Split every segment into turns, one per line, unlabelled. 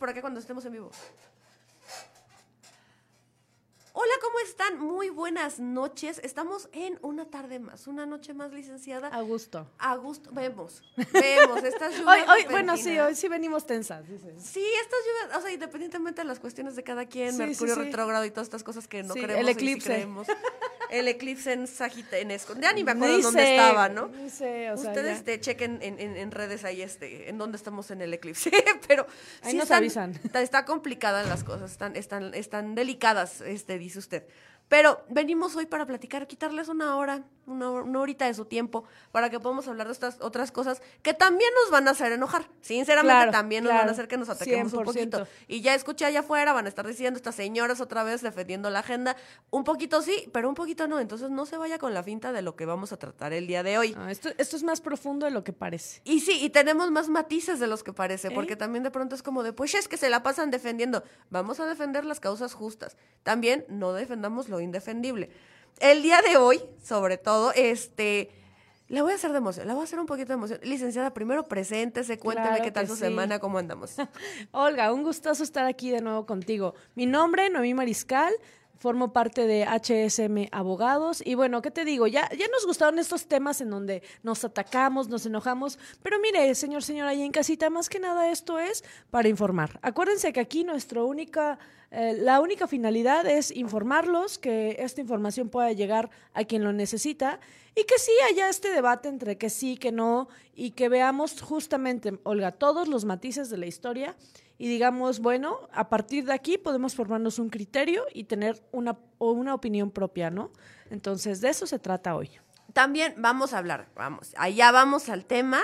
por acá cuando estemos en vivo. Hola, ¿cómo están? Muy buenas noches. Estamos en una tarde más, una noche más, licenciada.
A gusto.
A gusto. Vemos, vemos. Estas lluvias
hoy, bueno, sí, hoy sí venimos tensas, dices.
Sí, estas lluvias, o sea, independientemente de las cuestiones de cada quien,
Sí,
Mercurio
sí, sí.
retrógrado y todas estas cosas que no
Sí,
creemos
el
y
eclipse.
creemos. El eclipse en Sagitario, en Esco. Ya ni me acuerdo dónde estaba, ¿no?
sé, o sea,
Ustedes este, chequen en, en- en redes ahí este, en dónde estamos en el eclipse, pero
Ahí
sí
nos
están-
avisan.
Está, está complicada las cosas, están, están, están delicadas, este, dice usted. Pero venimos hoy para platicar, quitarles una hora, una, una horita de su tiempo, para que podamos hablar de estas otras cosas que también nos van a hacer enojar. Sinceramente,
Claro,
también nos van a hacer que nos ataquemos un
100%.
poquito. Y ya escuché allá afuera, van a estar diciendo estas señoras otra vez defendiendo la agenda. Un poquito sí, pero un poquito no. Entonces no se vaya con la finta de lo que vamos a tratar el día de hoy.
Ah, esto, esto es más profundo de lo que parece.
Y sí, y tenemos más matices de los que parece,
¿Eh?
porque también de pronto es como de, pues es que se la pasan defendiendo. Vamos a defender las causas justas. También no defendamos lo indefendible. El día de hoy, sobre todo, este, la voy a hacer de emoción, la voy a hacer un poquito de emoción. Licenciada, primero preséntese, cuénteme
Claro
qué tal su
sí.
semana, cómo andamos.
Olga, un gustazo estar aquí de nuevo contigo. Mi nombre, Noemí Mariscal, formo parte de HSM Abogados y bueno, ¿qué te digo? Ya, ya nos gustaron estos temas en donde nos atacamos, nos enojamos, pero mire, señor, señora, ahí en casita, más que nada esto es para informar. Acuérdense que aquí nuestra única, eh, la única finalidad es informarlos, que esta información pueda llegar a quien lo necesita y que sí haya este debate entre que sí, que no y que veamos justamente, Olga, todos los matices de la historia y digamos, bueno, a partir de aquí podemos formarnos un criterio y tener una, o una opinión propia, ¿no? Entonces, de eso se trata hoy.
También vamos a hablar, vamos, allá vamos al tema,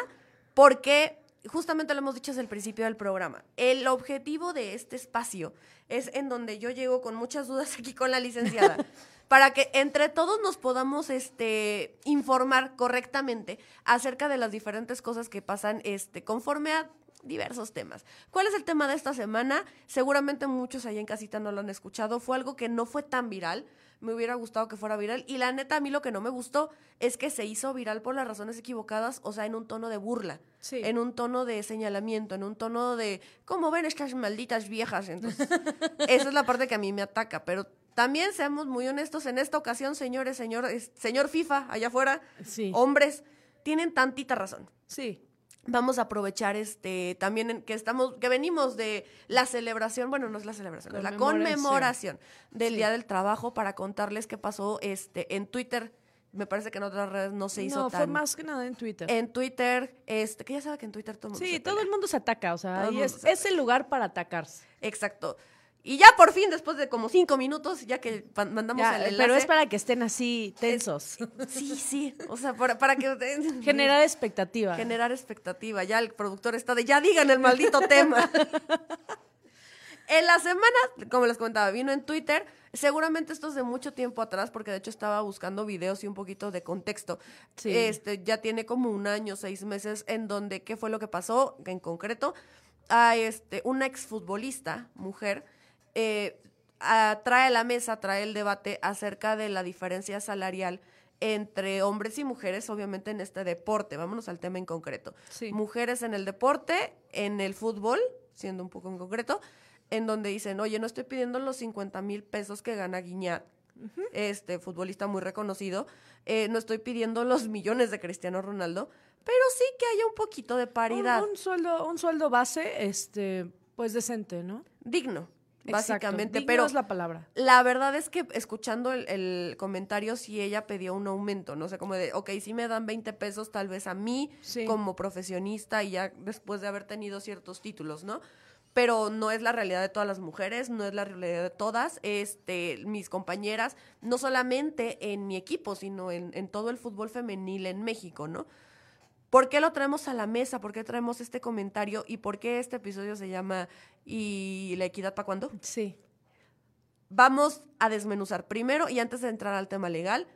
porque justamente lo hemos dicho desde el principio del programa. El objetivo de este espacio es en donde yo llego con muchas dudas aquí con la licenciada, para que entre todos nos podamos este, informar correctamente acerca de las diferentes cosas que pasan este, conforme a diversos temas. ¿Cuál es el tema de esta semana? Seguramente muchos allá en casita no lo han escuchado. Fue algo que no fue tan viral. Me hubiera gustado que fuera viral. Y la neta, a mí lo que no me gustó es que se hizo viral por las razones equivocadas, o sea, en un tono de burla,
Sí.
en un tono de señalamiento, en un tono de, ¿cómo ven estas malditas viejas? Entonces, esa es la parte que a mí me ataca. Pero también seamos muy honestos, en esta ocasión, señores, señor, señor FIFA, allá afuera,
Sí.
hombres, tienen tantita razón
Sí.
Vamos a aprovechar este también en- que estamos que venimos de la celebración bueno no es la celebración es la
Conmemoración.
del
Sí.
día del trabajo para contarles qué pasó este en Twitter me parece que en otras redes no se hizo
No,
tan
fue más que nada en Twitter.
en Twitter este que ya sabe que en Twitter todo el mundo
sí,
se
todo el mundo se ataca, o sea, ahí es, es el lugar para atacarse.
exacto y ya por fin después de como cinco minutos ya que mandamos
Ya,
el enlace
pero es para que estén así tensos.
sí sí o sea para, para que
Generar expectativa.
generar expectativa. Ya el productor está de, ya digan el maldito tema. en la semana, como les comentaba, vino en Twitter. Seguramente esto es de mucho tiempo atrás, porque de hecho estaba buscando videos y un poquito de contexto.
Sí.
Este, ya tiene como un año, seis meses, en donde, ¿qué fue lo que pasó en concreto? A este, una exfutbolista, mujer, eh, a- trae a la mesa, trae el debate acerca de la diferencia salarial entre hombres y mujeres, obviamente en este deporte. Vámonos al tema en concreto.
Sí.
Mujeres en el deporte, en el fútbol, siendo un poco en concreto, en donde dicen, oye, no estoy pidiendo los 50 mil pesos que gana Guiñat, este futbolista muy reconocido, eh, no estoy pidiendo los millones de Cristiano Ronaldo, pero sí que haya un poquito de paridad
Un, un sueldo, un sueldo base, este, pues decente, ¿no?
digno, básicamente. pero
es la palabra.
La verdad es que escuchando el, el comentario, sí ella pidió un aumento, no sé, como de, ok, si me dan 20 pesos tal vez a mí
Sí.
como profesionista y ya después de haber tenido ciertos títulos, ¿no? Pero no es la realidad de todas las mujeres, no es la realidad de todas, este, mis compañeras, no solamente en mi equipo, sino en, en todo el fútbol femenil en México, ¿no? ¿Por qué lo traemos a la mesa? ¿Por qué traemos este comentario? ¿Y por qué este episodio se llama ¿Y la equidad para cuándo?
Sí.
Vamos a desmenuzar primero y antes de entrar al tema legal,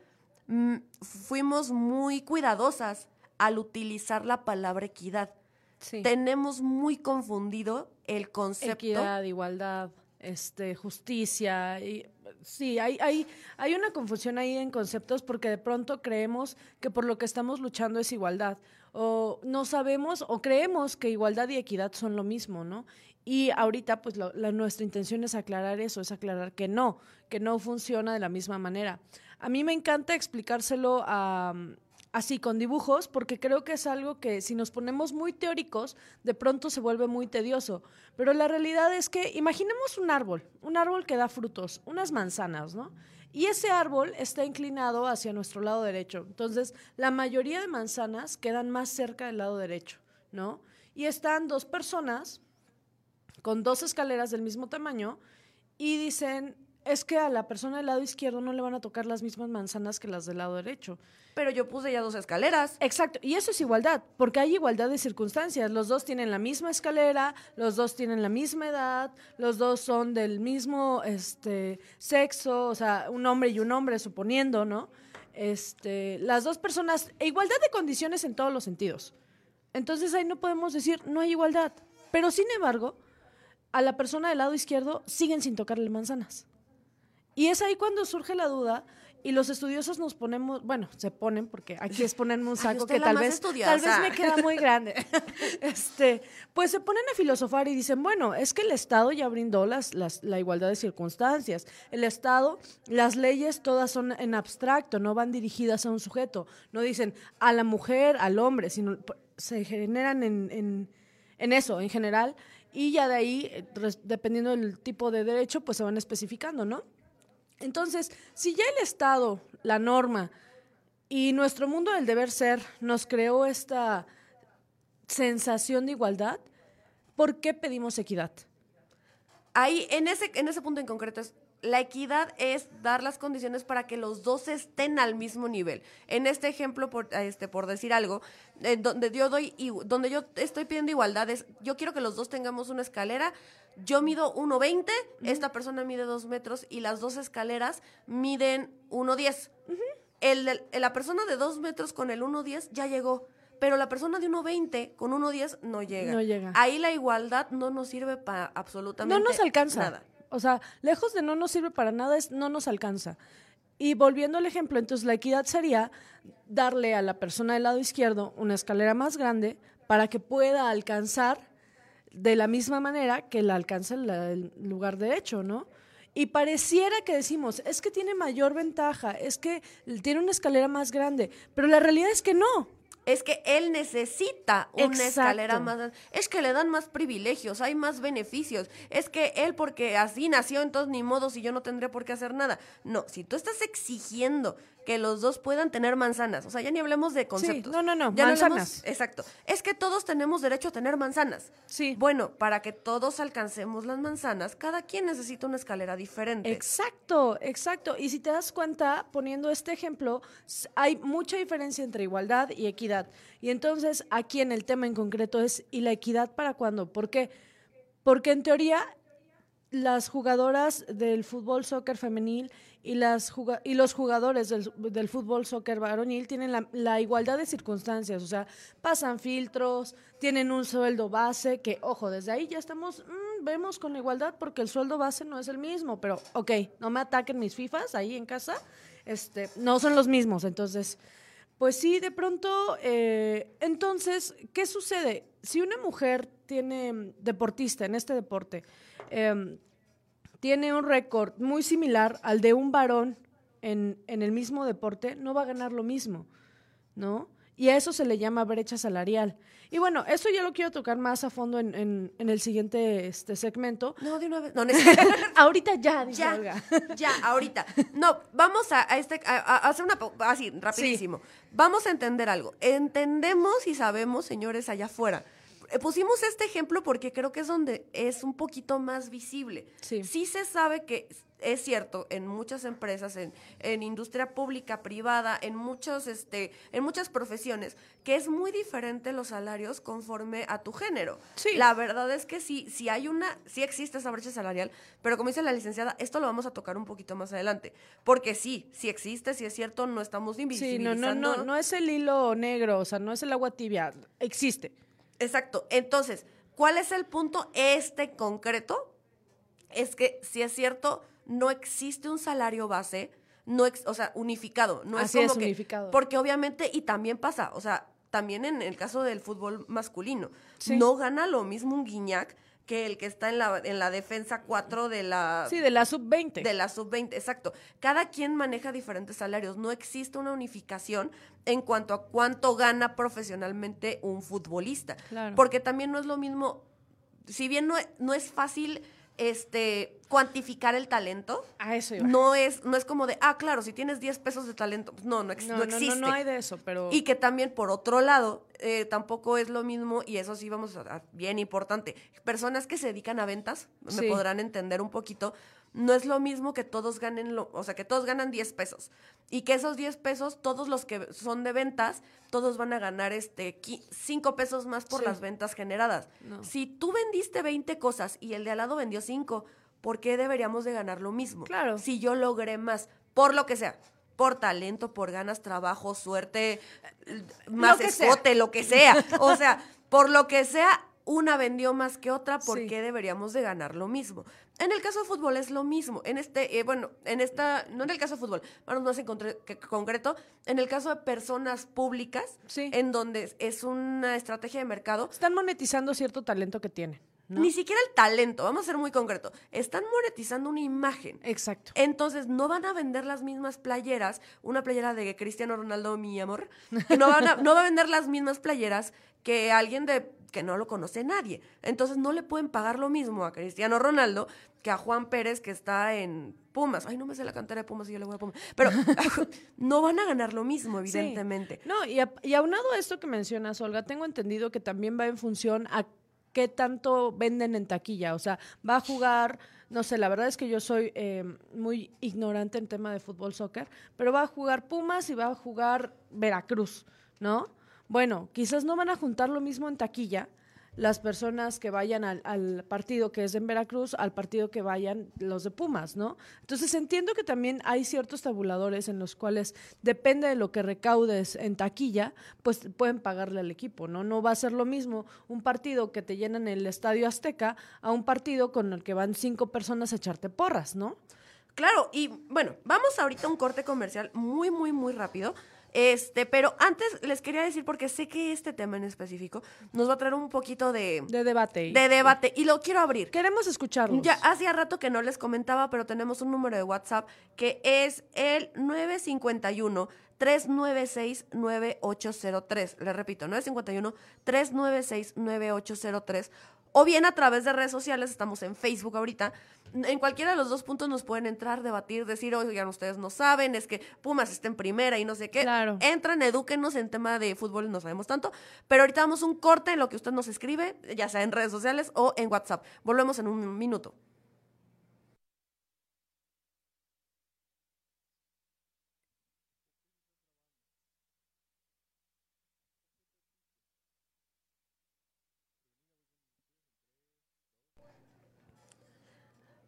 mm, fuimos muy cuidadosas al utilizar la palabra equidad.
Sí.
Tenemos muy confundido el concepto.
Equidad, igualdad, este, justicia. Y, sí, hay, hay, hay una confusión ahí en conceptos porque de pronto creemos que por lo que estamos luchando es igualdad. O no sabemos o creemos que igualdad y equidad son lo mismo, ¿no? Y ahorita, pues la, nuestra intención es aclarar eso, es aclarar que no, que no funciona de la misma manera. A mí me encanta explicárselo a, así con dibujos, porque creo que es algo que si nos ponemos muy teóricos, de pronto se vuelve muy tedioso. Pero la realidad es que imaginemos un árbol, un árbol que da frutos, unas manzanas, ¿no? Y ese árbol está inclinado hacia nuestro lado derecho. Entonces, la mayoría de manzanas quedan más cerca del lado derecho, ¿no? Y están dos personas con dos escaleras del mismo tamaño y dicen, es que a la persona del lado izquierdo no le van a tocar las mismas manzanas que las del lado derecho.
Pero yo puse ya dos escaleras.
Exacto, y eso es igualdad, porque hay igualdad de circunstancias. Los dos tienen la misma escalera, los dos tienen la misma edad, los dos son del mismo este, sexo, o sea, un hombre y un hombre, suponiendo, ¿no? Este, las dos personas, e igualdad de condiciones en todos los sentidos. Entonces ahí no podemos decir, no hay igualdad. Pero sin embargo, a la persona del lado izquierdo siguen sin tocarle manzanas. Y es ahí cuando surge la duda y los estudiosos nos ponemos, bueno, se ponen, porque aquí es ponerme un saco que tal vez,
estudiosa.
tal vez me queda muy grande. este, pues se ponen a filosofar y dicen, bueno, es que el Estado ya brindó las, las, la igualdad de circunstancias. El Estado, las leyes todas son en abstracto, no van dirigidas a un sujeto. No dicen a la mujer, al hombre, sino se generan en, en, en eso, en general. Y ya de ahí, eh, dependiendo del tipo de derecho, pues se van especificando, ¿no? Entonces, si ya el Estado, la norma y nuestro mundo del deber ser nos creó esta sensación de igualdad, ¿por qué pedimos equidad?
Ahí, en ese, en ese punto en concreto, es la equidad es dar las condiciones para que los dos estén al mismo nivel. En este ejemplo, por, este, por decir algo, eh, donde yo doy, donde yo estoy pidiendo igualdad es, yo quiero que los dos tengamos una escalera. Yo mido 1.20, esta persona mide 2 metros y las dos escaleras miden 1.10. El, del- la persona de 2 metros con el 1.10 ya llegó, pero la persona de 1.20 con 1.10 no llega.
No llega.
Ahí la igualdad no nos sirve para absolutamente
No nos alcanza.
nada.
O sea, lejos de no nos sirve para nada, es no nos alcanza. Y volviendo al ejemplo, entonces la equidad sería darle a la persona del lado izquierdo una escalera más grande para que pueda alcanzar de la misma manera que la alcanza el, lugar derecho, ¿no? Y pareciera que decimos, es que tiene mayor ventaja, es que tiene una escalera más grande, pero la realidad es que no.
Es que él necesita una
Exacto.
escalera más. Es que le dan más privilegios, hay más beneficios. Es que él, porque así nació, entonces ni modo, si yo no tendría por qué hacer nada. No, si tú estás exigiendo que los dos puedan tener manzanas, o sea, ya ni hablemos de conceptos.
no, no, no,
Ya hablemos-
manzanas.
exacto. Es que todos tenemos derecho a tener manzanas.
Sí.
Bueno, para que todos alcancemos las manzanas, cada quien necesita una escalera diferente.
Exacto, exacto. Y si te das cuenta, poniendo este ejemplo, hay mucha diferencia entre igualdad y equidad. Y entonces, aquí en el tema en concreto es, ¿y la equidad para cuándo? ¿Por qué? Porque en teoría, las jugadoras del fútbol soccer femenil y, las y los jugadores del, fútbol soccer varonil tienen la, igualdad de circunstancias, o sea, pasan filtros, tienen un sueldo base, que ojo, desde ahí ya estamos, mm, vemos con igualdad porque el sueldo base no es el mismo, pero ok, no me ataquen mis FIFAs ahí en casa, este, no son los mismos, entonces, pues sí, de pronto, eh, entonces, ¿qué sucede? Si una mujer tiene deportista en este deporte, em, tiene un récord muy similar al de un varón en, en el mismo deporte, no va a ganar lo mismo, ¿no? Y a eso se le llama brecha salarial. Y bueno, eso ya lo quiero tocar más a fondo en, en- en el siguiente este segmento.
No, de una vez. No, necesito.
Ahorita ya, dice
Ya,
Olga.
ya, ahorita. No, vamos a, a este, a, a hacer una, así, rapidísimo. Vamos a entender algo. Entendemos y sabemos, señores, allá afuera. Eh, Pusimos este ejemplo porque creo que es donde es un poquito más visible.
Sí.
se sabe que es cierto en muchas empresas, en, en industria pública, privada, en muchos, este, en muchas profesiones, que es muy diferente los salarios conforme a tu género.
Sí.
La verdad es que sí, sí hay una, sí existe esa brecha salarial, pero como dice la licenciada, esto lo vamos a tocar un poquito más adelante, porque sí, sí existe, sí es cierto, no estamos
Sí, no,
invisibilizando.
no, no, no es el hilo negro, o sea, no es el agua tibia, existe.
Exacto. Entonces, ¿cuál es el punto este concreto? Es que si es cierto, no existe un salario base, no ex- o sea, unificado, no
Así
es como
es,
que
unificado.
porque obviamente y también pasa, o sea, también en el caso del fútbol masculino,
Sí.
no gana lo mismo un Guiñac que el que está en la, en la defensa 4 de la...
Sí, de la sub-20.
De la sub-20, exacto. Cada quien maneja diferentes salarios. No existe una unificación en cuanto a cuánto gana profesionalmente un futbolista.
Claro.
Porque también no es lo mismo, si bien no, no es fácil este cuantificar el talento.
A eso iba.
No es, no es como de, ah, claro, si tienes 10 pesos de talento, pues no, no, ex-
no,
no existe.
no, no hay de eso, pero...
Y que también, por otro lado, eh, tampoco es lo mismo, y eso sí vamos a, a- bien importante, personas que se dedican a ventas, me
Sí.
podrán entender un poquito, no es lo mismo que todos ganen, lo, o sea, que todos ganan 10 pesos, y que esos 10 pesos, todos los que son de ventas, todos van a ganar este 5 pesos más por
Sí.
las ventas generadas.
No.
Si tú vendiste 20 cosas y el de al lado vendió 5, ¿por qué deberíamos de ganar lo mismo?
Claro.
Si yo logré más, por lo que sea, por talento, por ganas, trabajo, suerte, eh, más
sea.
escote, lo que sea. O sea, por lo que sea, una vendió más que otra, ¿por
Sí.
qué deberíamos de ganar lo mismo? En el caso de fútbol es lo mismo. En este, eh, bueno, en esta, no en el caso de fútbol, vamos más en concreto, en el caso de personas públicas,
Sí.
en donde es una estrategia de mercado,
Están monetizando cierto talento que tienen, ¿no?
ni siquiera el talento, vamos a ser muy concreto, están monetizando una imagen.
Exacto.
Entonces, no van a vender las mismas playeras, una playera de Cristiano Ronaldo, mi amor, que no, van a- no va a vender las mismas playeras que alguien de que no lo conoce nadie. Entonces, no le pueden pagar lo mismo a Cristiano Ronaldo que a Juan Pérez, que está en Pumas. Ay, no me sé la cantera de Pumas y yo le voy a Pumas. Pero no van a ganar lo mismo,
Sí.
evidentemente.
No, y, a- y aunado a esto que mencionas, Olga, tengo entendido que también va en función a qué tanto venden en taquilla. O sea, va a jugar, no sé, la verdad es que yo soy eh, muy ignorante en tema de fútbol, soccer, pero va a jugar Pumas y va a jugar Veracruz, ¿no? Bueno, quizás no van a juntar lo mismo en taquilla las personas que vayan al, partido que es en Veracruz, al partido que vayan los de Pumas, ¿no? Entonces entiendo que también hay ciertos tabuladores en los cuales depende de lo que recaudes en taquilla, pues pueden pagarle al equipo, ¿no? No va a ser lo mismo un partido que te llenan el Estadio Azteca a un partido con el que van cinco personas a echarte porras, ¿no?
Claro, y bueno, vamos ahorita a un corte comercial muy, muy, muy rápido. Este, pero antes les quería decir, porque sé que este tema en específico nos va a traer un poquito de,
De debate. y-
de debate y lo quiero abrir.
Queremos escucharlos.
Ya hacía rato que no les comentaba, pero tenemos un número de WhatsApp que es el 951 396 9803. Les repito, 951 396 9803 o bien a través de redes sociales, estamos en Facebook ahorita. En cualquiera de los dos puntos nos pueden entrar, debatir, decir, oigan, ustedes no saben, es que Pumas está en primera y no sé qué.
Claro.
Entran, edúquenos en tema de fútbol, no sabemos tanto. Pero ahorita damos un corte en lo que usted nos escribe, ya sea en redes sociales o en WhatsApp. Volvemos en un minuto.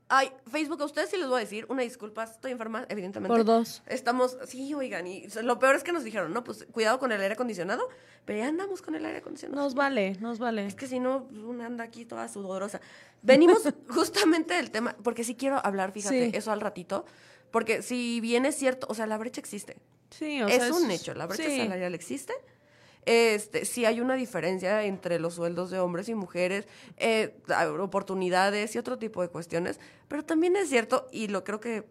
Ay, Facebook, a ustedes sí les voy a decir, una disculpa, estoy enferma, evidentemente.
Por dos.
Estamos, sí, oigan, y lo peor es que nos dijeron, no, pues cuidado con el aire acondicionado, pero ya andamos con el aire acondicionado.
Nos vale, nos vale.
Es que si no, pues, una anda aquí toda sudorosa. Venimos justamente del tema, porque sí quiero hablar, fíjate,
Sí.
eso al ratito, porque si bien es cierto, o sea, la brecha existe.
Sí, o
es
sea,
un hecho, la brecha
sí.
salarial existe. Este, sí hay una diferencia entre los sueldos de hombres y mujeres, eh, oportunidades y otro tipo de cuestiones, pero también es cierto, y lo creo que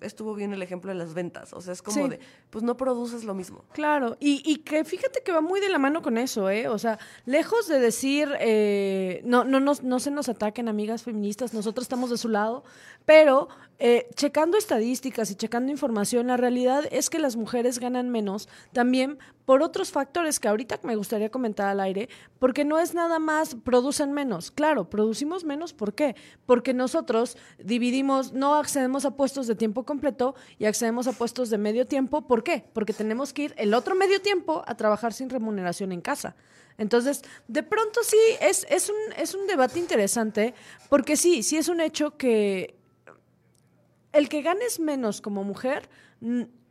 estuvo bien el ejemplo de las ventas, o sea, es como
Sí.
de, pues no produces lo mismo.
Claro, y, y que fíjate que va muy de la mano con eso, ¿eh? O sea, lejos de decir, eh, no, no, nos- no se nos ataquen amigas feministas, nosotros estamos de su lado, pero eh, checando estadísticas y checando información, la realidad es que las mujeres ganan menos también por otros factores que ahorita me gustaría comentar al aire, porque no es nada más producen menos. Claro, producimos menos, ¿por qué? Porque nosotros dividimos, no accedemos a puestos de tiempo completo y accedemos a puestos de medio tiempo. ¿Por qué? Porque tenemos que ir el otro medio tiempo a trabajar sin remuneración en casa. Entonces, de pronto sí, es, es, un, es un debate interesante, porque sí, sí es un hecho que el que ganes menos como mujer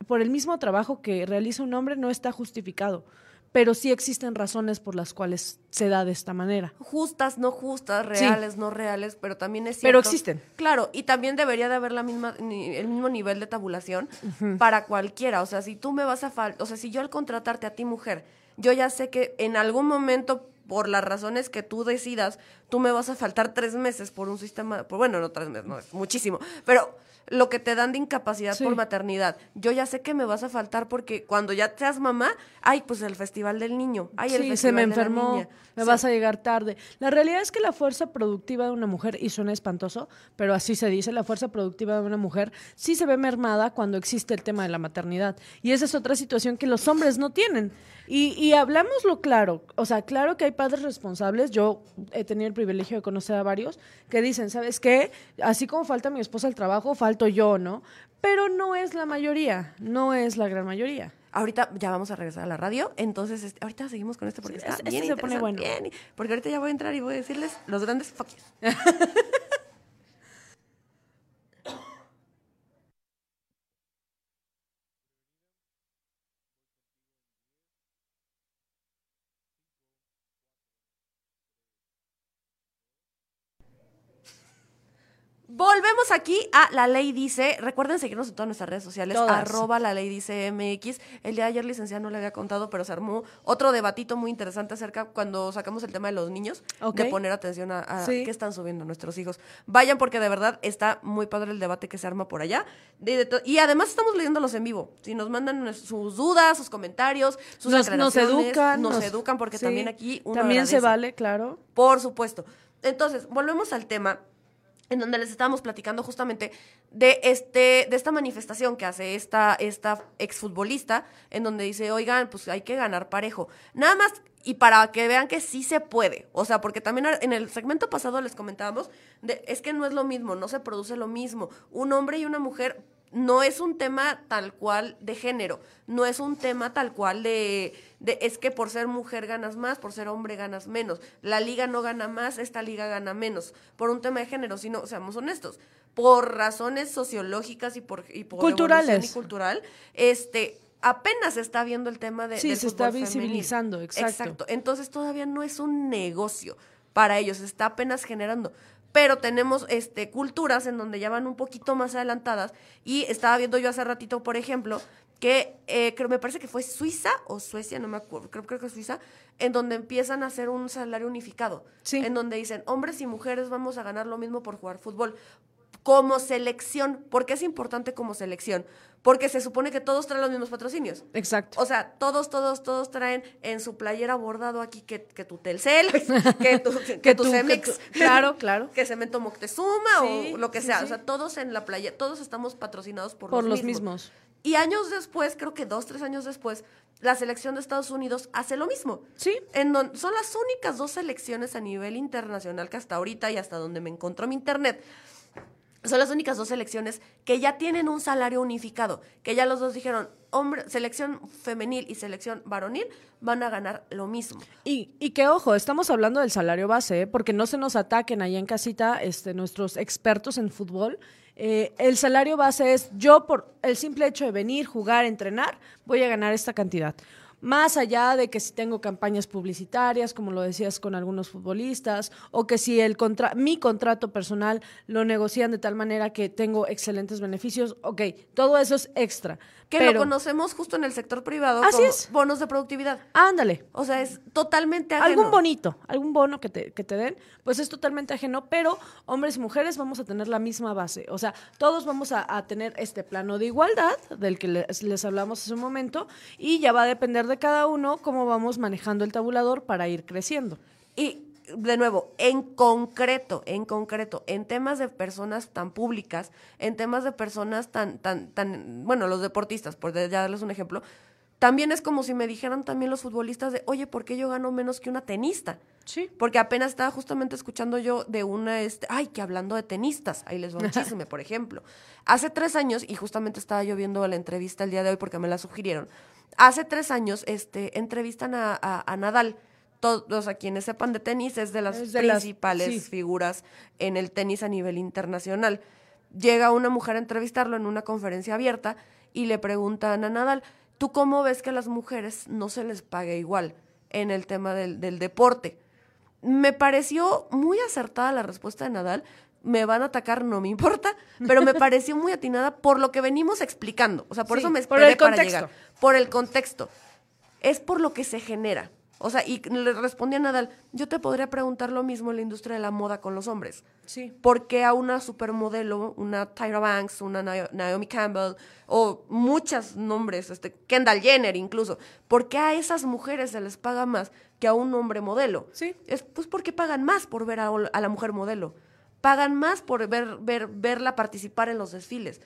por el mismo trabajo que realiza un hombre no está justificado, pero sí existen razones por las cuales se da de esta manera.
Justas, no justas,
Sí.
reales, no reales, pero también es cierto.
Pero existen.
Claro, y también debería de haber la misma, el mismo nivel de tabulación para cualquiera. O sea, si tú me vas a faltar, o sea, si yo al contratarte a ti, mujer, yo ya sé que en algún momento por las razones que tú decidas, tú me vas a faltar tres meses por un sistema, por, bueno, no tres meses, no, es muchísimo, pero lo que te dan de incapacidad
Sí.
por maternidad. Yo ya sé que me vas a faltar porque cuando ya seas mamá, ay, pues el festival del niño, ay, el
sí,
festival
se me
de la
enfermó,
niña.
me
Sí.
vas a llegar tarde. La realidad es que la fuerza productiva de una mujer, y suena espantoso, pero así se dice, la fuerza productiva de una mujer sí se ve mermada cuando existe el tema de la maternidad. Y esa es otra situación que los hombres no tienen. Y, y hablámoslo claro, o sea, claro que hay padres responsables, yo he tenido el privilegio de conocer a varios que dicen, ¿sabes qué? Así como falta mi esposa al trabajo, falto yo, ¿no? Pero no es la mayoría, no es la gran mayoría.
Ahorita ya vamos a regresar a la radio, entonces este, ahorita seguimos con este porque
Sí,
está
este-
bien
se pone bueno.
bien, porque ahorita ya voy a entrar y voy a decirles los grandes fuck Volvemos aquí a La Ley Dice. Recuerden seguirnos en todas nuestras redes sociales.
Todas.
Arroba La Ley Dice MX. El día de ayer, licenciada, no le había contado, pero se armó otro debatito muy interesante acerca cuando sacamos el tema de los niños.
Ok.
De poner atención a, a
Sí.
qué están subiendo nuestros hijos. Vayan porque de verdad está muy padre el debate que se arma por allá. De- de to- y además estamos leyéndolos en vivo. Si nos mandan sus dudas, sus comentarios, sus
Nos, nos educan.
Nos, educan porque
sí,
también aquí uno
También se vale, claro.
Por supuesto. Entonces, volvemos al tema en donde les estábamos platicando justamente de este de esta manifestación que hace esta esta exfutbolista en donde dice, "Oigan, pues hay que ganar parejo." Nada más y para que vean que sí se puede. O sea, porque también en el segmento pasado les comentábamos es que no es lo mismo, no se produce lo mismo. Un hombre y una mujer no es un tema tal cual de género, no es un tema tal cual de, de es que por ser mujer ganas más, por ser hombre ganas menos, la liga no gana más, esta liga gana menos, por un tema de género, sino, seamos honestos, por razones sociológicas y por, y por
Culturales.
y cultural, este apenas se está viendo el tema de
Sí,
del
se está visibilizando, exacto.
Entonces todavía no es un negocio para ellos, se está apenas generando. Pero tenemos este, culturas en donde ya van un poquito más adelantadas. Y estaba viendo yo hace ratito, por ejemplo, que eh, creo, me parece que fue Suiza o Suecia, no me acuerdo, creo, creo que es Suiza, en donde empiezan a hacer un salario unificado.
Sí.
En donde dicen, hombres y mujeres vamos a ganar lo mismo por jugar fútbol. Como selección. ¿Por qué es importante como selección? Porque se supone que todos traen los mismos patrocinios.
Exacto.
O sea, todos, todos, todos traen en su playera bordado aquí que, que tu Telcel, que tu, que
Que
tu
que
Cemex,
tú- claro, claro.
que Cemento Moctezuma
Sí,
o lo que
sí,
sea.
sí.
O sea, todos en la playa, todos estamos patrocinados por,
Por
los,
los
mismos.
mismos.
Y años después, creo que dos, tres años después, la selección de Estados Unidos hace lo mismo.
Sí.
En don- son las únicas dos selecciones a nivel internacional que hasta ahorita y hasta donde me encontró mi internet. Son las únicas dos selecciones que ya tienen un salario unificado, que ya los dos dijeron, hombre, selección femenil y selección varonil van a ganar lo mismo.
Y, y que ojo, estamos hablando del salario base, ¿eh? porque no se nos ataquen ahí en casita este, nuestros expertos en fútbol. Eh, el salario base es yo por el simple hecho de venir, jugar, entrenar, voy a ganar esta cantidad. Más allá de que si tengo campañas publicitarias, como lo decías con algunos futbolistas, o que si el contra mi contrato personal lo negocian de tal manera que tengo excelentes beneficios, ok, todo eso es extra.
Que
pero,
lo conocemos justo en el sector privado
Así
como
es.
bonos de productividad.
Ándale,
O sea, es totalmente ajeno.
algún bonito, algún bono que te, que te den, pues es totalmente ajeno, pero hombres y mujeres vamos a tener la misma base. O sea, todos vamos a, a tener este plano de igualdad del que les, les hablamos hace un momento y ya va a depender de cada uno cómo vamos manejando el tabulador para ir creciendo.
Y de nuevo, en concreto, en concreto, en temas de personas tan públicas, en temas de personas tan, tan, tan, bueno, los deportistas, por ya darles un ejemplo, también es como si me dijeran también los futbolistas de, oye, ¿por qué yo gano menos que una tenista?
Sí.
Porque apenas estaba justamente escuchando yo de una, este, ay, que hablando de tenistas, ahí les va un chisme, por ejemplo. Hace tres años, y justamente estaba yo viendo la entrevista el día de hoy porque me la sugirieron, hace tres años este, entrevistan a, a- a Nadal. Todos a quienes sepan de tenis es de las
Es de las-
principales
sí.
figuras en el tenis a nivel internacional. Llega una mujer a entrevistarlo en una conferencia abierta y le preguntan a Nadal, ¿tú cómo ves que a las mujeres no se les pague igual en el tema del, del deporte? Me pareció muy acertada la respuesta de Nadal. Me van a atacar, no me importa, pero me pareció muy atinada por lo que venimos explicando. O sea, por
Sí,
eso me
por
esperé
el
para
contexto.
llegar. Por el contexto. Es por lo que se genera. O sea, y le respondía Nadal, yo te podría preguntar lo mismo en la industria de la moda con los hombres.
Sí.
¿Por qué a una supermodelo, una Tyra Banks, una Nao- Naomi Campbell o muchos nombres, este, Kendall Jenner incluso, por qué a esas mujeres se les paga más que a un hombre modelo?
Sí.
Es pues porque pagan más por ver a, a la mujer modelo. Pagan más por ver, ver, verla participar en los desfiles.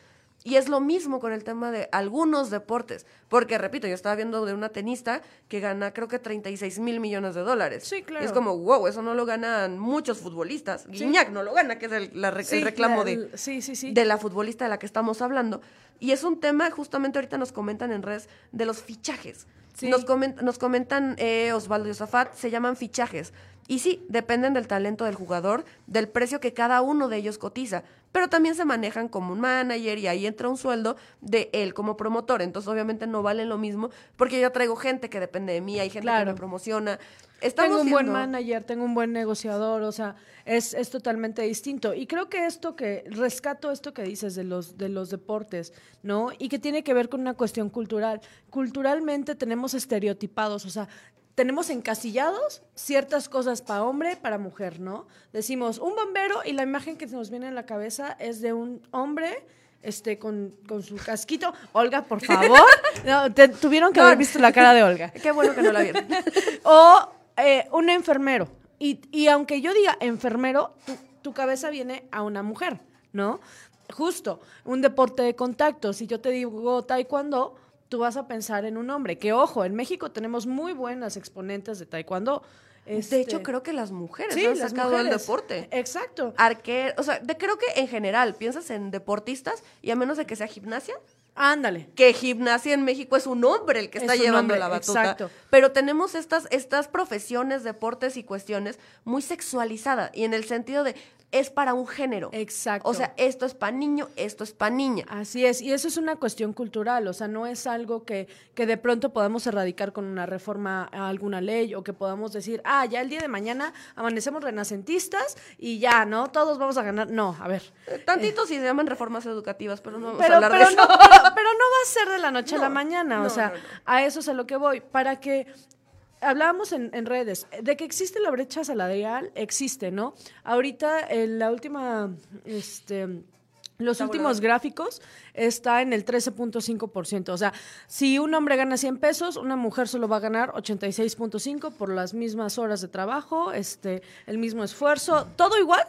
Y es lo mismo con el tema de algunos deportes. Porque, repito, yo estaba viendo de una tenista que gana creo que 36 mil millones de dólares.
Sí, claro.
Y es como, wow, eso no lo ganan muchos futbolistas. Guiñac no lo gana, que es el, la el
Sí,
reclamo
la-
de,
el- sí, sí, sí.
de la futbolista de la que estamos hablando. Y es un tema, justamente ahorita nos comentan en redes, de los fichajes.
Sí.
Nos, comen- nos comentan eh, Osvaldo y Osafat, se llaman fichajes. Y sí, dependen del talento del jugador, del precio que cada uno de ellos cotiza. Pero también se manejan como un manager y ahí entra un sueldo de él como promotor. Entonces, obviamente, no valen lo mismo porque yo traigo gente que depende de mí, hay gente que me promociona. Estamos
tengo un buen manager, tengo un buen negociador, o sea, es, es totalmente distinto. Y creo que esto que, rescato esto que dices de los, de los deportes, ¿no? Y que tiene que ver con una cuestión cultural. Culturalmente tenemos estereotipados, o sea, tenemos encasillados ciertas cosas para hombre, para mujer, ¿no? Decimos un bombero y la imagen que nos viene en la cabeza es de un hombre este con, con su casquito. Olga, por favor. No, te- tuvieron que
No.
haber visto la cara de Olga
Qué bueno que no la vieron.
o eh, un enfermero. Y, y aunque yo diga enfermero, tu, tu cabeza viene a una mujer, ¿no? Justo, un deporte de contacto. Si yo te digo taekwondo, tú vas a pensar en un hombre. Que ojo, en México tenemos muy buenas exponentes de taekwondo.
De
Este,
hecho, creo que las mujeres
sí,
han
las
sacado el deporte.
Exacto.
Arquer, o sea, de- creo que en general piensas en deportistas y a menos de que sea gimnasia,
Ándale.
que gimnasia en México es un hombre el que está
Es
llevando
hombre,
la batuta.
exacto.
Pero tenemos estas, estas profesiones, deportes y cuestiones muy sexualizadas y en el sentido de es para un género.
Exacto.
O sea, esto es para niño, esto es para niña.
Así es, y eso es una cuestión cultural, o sea, no es algo que, que de pronto podamos erradicar con una reforma a alguna ley o que podamos decir, ah, ya el día de mañana amanecemos renacentistas y ya, ¿no? Todos vamos a ganar. No, a ver.
Eh, Tantito si se llaman reformas educativas, pero no vamos
Pero,
a hablar
pero
de eso.
no, pero, pero no va a ser de la noche a la
No,
mañana, o sea, a eso es a lo que voy, para que hablábamos en, en redes de que existe la brecha salarial, existe, ¿no? Ahorita en la última, este, los últimos gráficos está en el 13.5%, o sea, si un hombre gana 100 pesos, una mujer solo va a ganar 86.5 por las mismas horas de trabajo, este, el mismo esfuerzo, todo igual,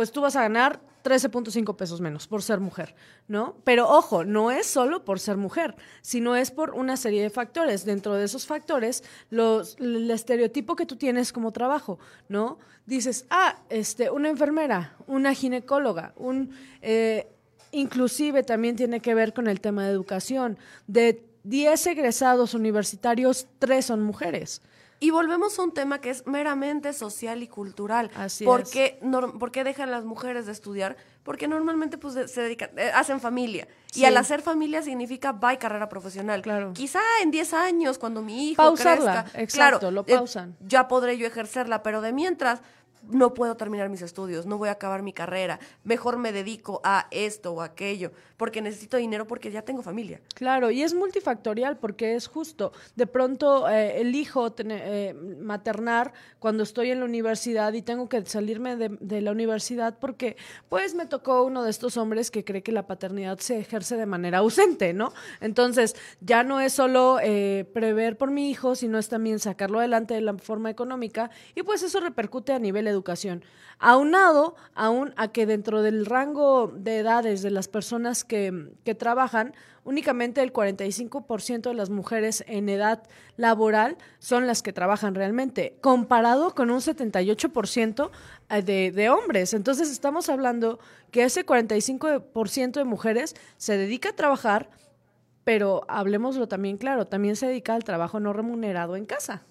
pues tú vas a ganar 13.5 pesos menos por ser mujer, ¿no? Pero ojo, no es solo por ser mujer, sino es por una serie de factores. Dentro de esos factores, el estereotipo que tú tienes como trabajo, ¿no? Dices, ah, este, una enfermera, una ginecóloga, un... eh, inclusive también tiene que ver con el tema de educación. De 10 egresados universitarios, 3 son mujeres.
Y volvemos a un tema que es meramente social y cultural.
Así
¿Por
es.
qué, por qué dejan las mujeres de estudiar? Porque normalmente pues se dedican, eh, hacen familia.
Sí.
Y al hacer familia significa bye carrera profesional.
Claro.
Quizá en 10 años, cuando mi hijo
Pausarla,
crezca,
exacto,
claro,
lo
eh,
pausan.
ya podré yo ejercerla, pero de mientras no puedo terminar mis estudios, no voy a acabar mi carrera, mejor me dedico a esto o aquello, porque necesito dinero porque ya tengo familia.
Claro, y es multifactorial porque es justo. De pronto eh, elijo eh, maternar cuando estoy en la universidad y tengo que salirme de, la universidad porque pues me tocó uno de estos hombres que cree que la paternidad se ejerce de manera ausente, ¿no? Entonces ya no es solo eh, prever por mi hijo, sino es también sacarlo adelante de la forma económica y pues eso repercute a educación. Aunado aún a que dentro del rango de edades de las personas que, que trabajan, únicamente el 45% de las mujeres en edad laboral son las que trabajan realmente, comparado con un 78% de, de hombres. Entonces estamos hablando que ese 45% de mujeres se dedica a trabajar, pero hablemoslo también claro, también se dedica al trabajo no remunerado en casa.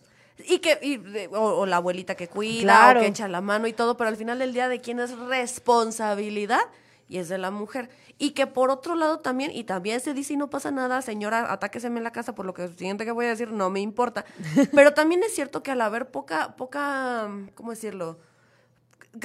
Y que, y o, o la abuelita que cuida,
Claro.
o que echa la mano y todo, pero al final del día de quién es responsabilidad y es de la mujer. Y que por otro lado también, y también se dice y no pasa nada, señora, atáqueseme en la casa por lo que siguiente que voy a decir no me importa. Pero también es cierto que al haber poca, poca, ¿cómo decirlo?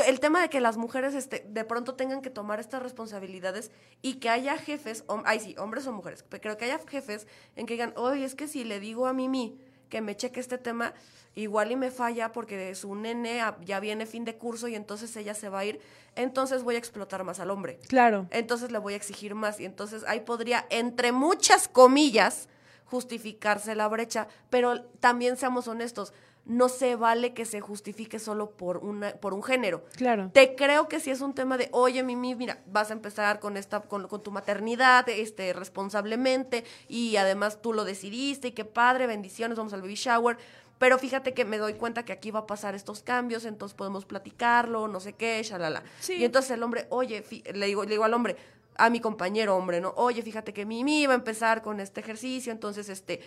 el tema de que las mujeres este, de pronto tengan que tomar estas responsabilidades y que haya jefes, ay sí, hombres o mujeres, pero que haya jefes en que digan, oye, es que si le digo a Mimi que me cheque este tema, igual y me falla porque su nene ya viene fin de curso y entonces ella se va a ir, entonces voy a explotar más al hombre.
Claro.
Entonces le voy a exigir más y entonces ahí podría, entre muchas comillas, justificarse la brecha, pero también seamos honestos, no se vale que se justifique solo por, una, por un género.
Claro.
Te creo que si es un tema de, oye, Mimi, mira, vas a empezar con esta, con, con tu maternidad, este, responsablemente, y además tú lo decidiste, y qué padre, bendiciones, vamos al baby shower. Pero fíjate que me doy cuenta que aquí va a pasar estos cambios, entonces podemos platicarlo, no sé qué, shalala.
Sí.
Y entonces el hombre, oye, le digo, le digo al hombre, a mi compañero hombre, ¿no? Oye, fíjate que Mimi va a empezar con este ejercicio, entonces, este,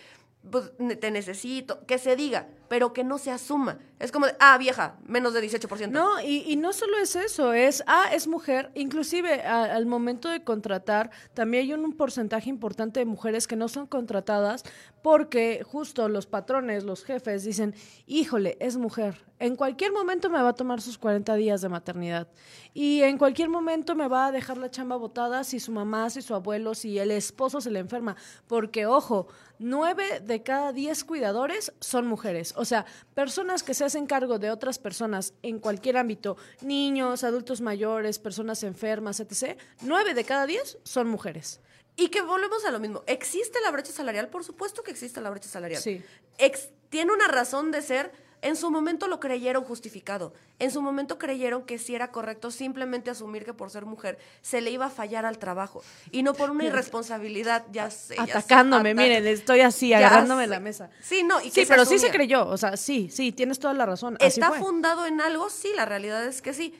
pues, te necesito, que se diga, pero que no se asuma. Es como ah, vieja, menos de 18%.
No, y, y no solo es eso, es, ah, es mujer, inclusive al momento de contratar, también hay un porcentaje importante de mujeres que no son contratadas porque justo los patrones, los jefes dicen, híjole, es mujer, en cualquier momento me va a tomar sus 40 días de maternidad y en cualquier momento me va a dejar la chamba botada si su mamá, si su abuelo, si el esposo se le enferma, porque ojo, nueve de cada diez cuidadores son mujeres, o sea, personas que se hacen cargo de otras personas en cualquier ámbito, niños, adultos mayores, personas enfermas, etc., nueve de cada diez son mujeres.
Y que volvemos a lo mismo. ¿Existe la brecha salarial? Por supuesto que existe la brecha salarial.
Sí.
Ex- tiene una razón de ser. En su momento lo creyeron justificado. En su momento creyeron que sí era correcto simplemente asumir que por ser mujer se le iba a fallar al trabajo. Y no por una irresponsabilidad, ya sé. ya sé,
Atacándome,
ata-
miren, estoy así,
Ya
agarrándose
sé.
la mesa.
Sí, no, y que
Sí, pero sí se creyó, o sea, sí, sí, tienes toda la razón. Así
¿Está
fue.
fundado en algo? Sí, la realidad es que sí.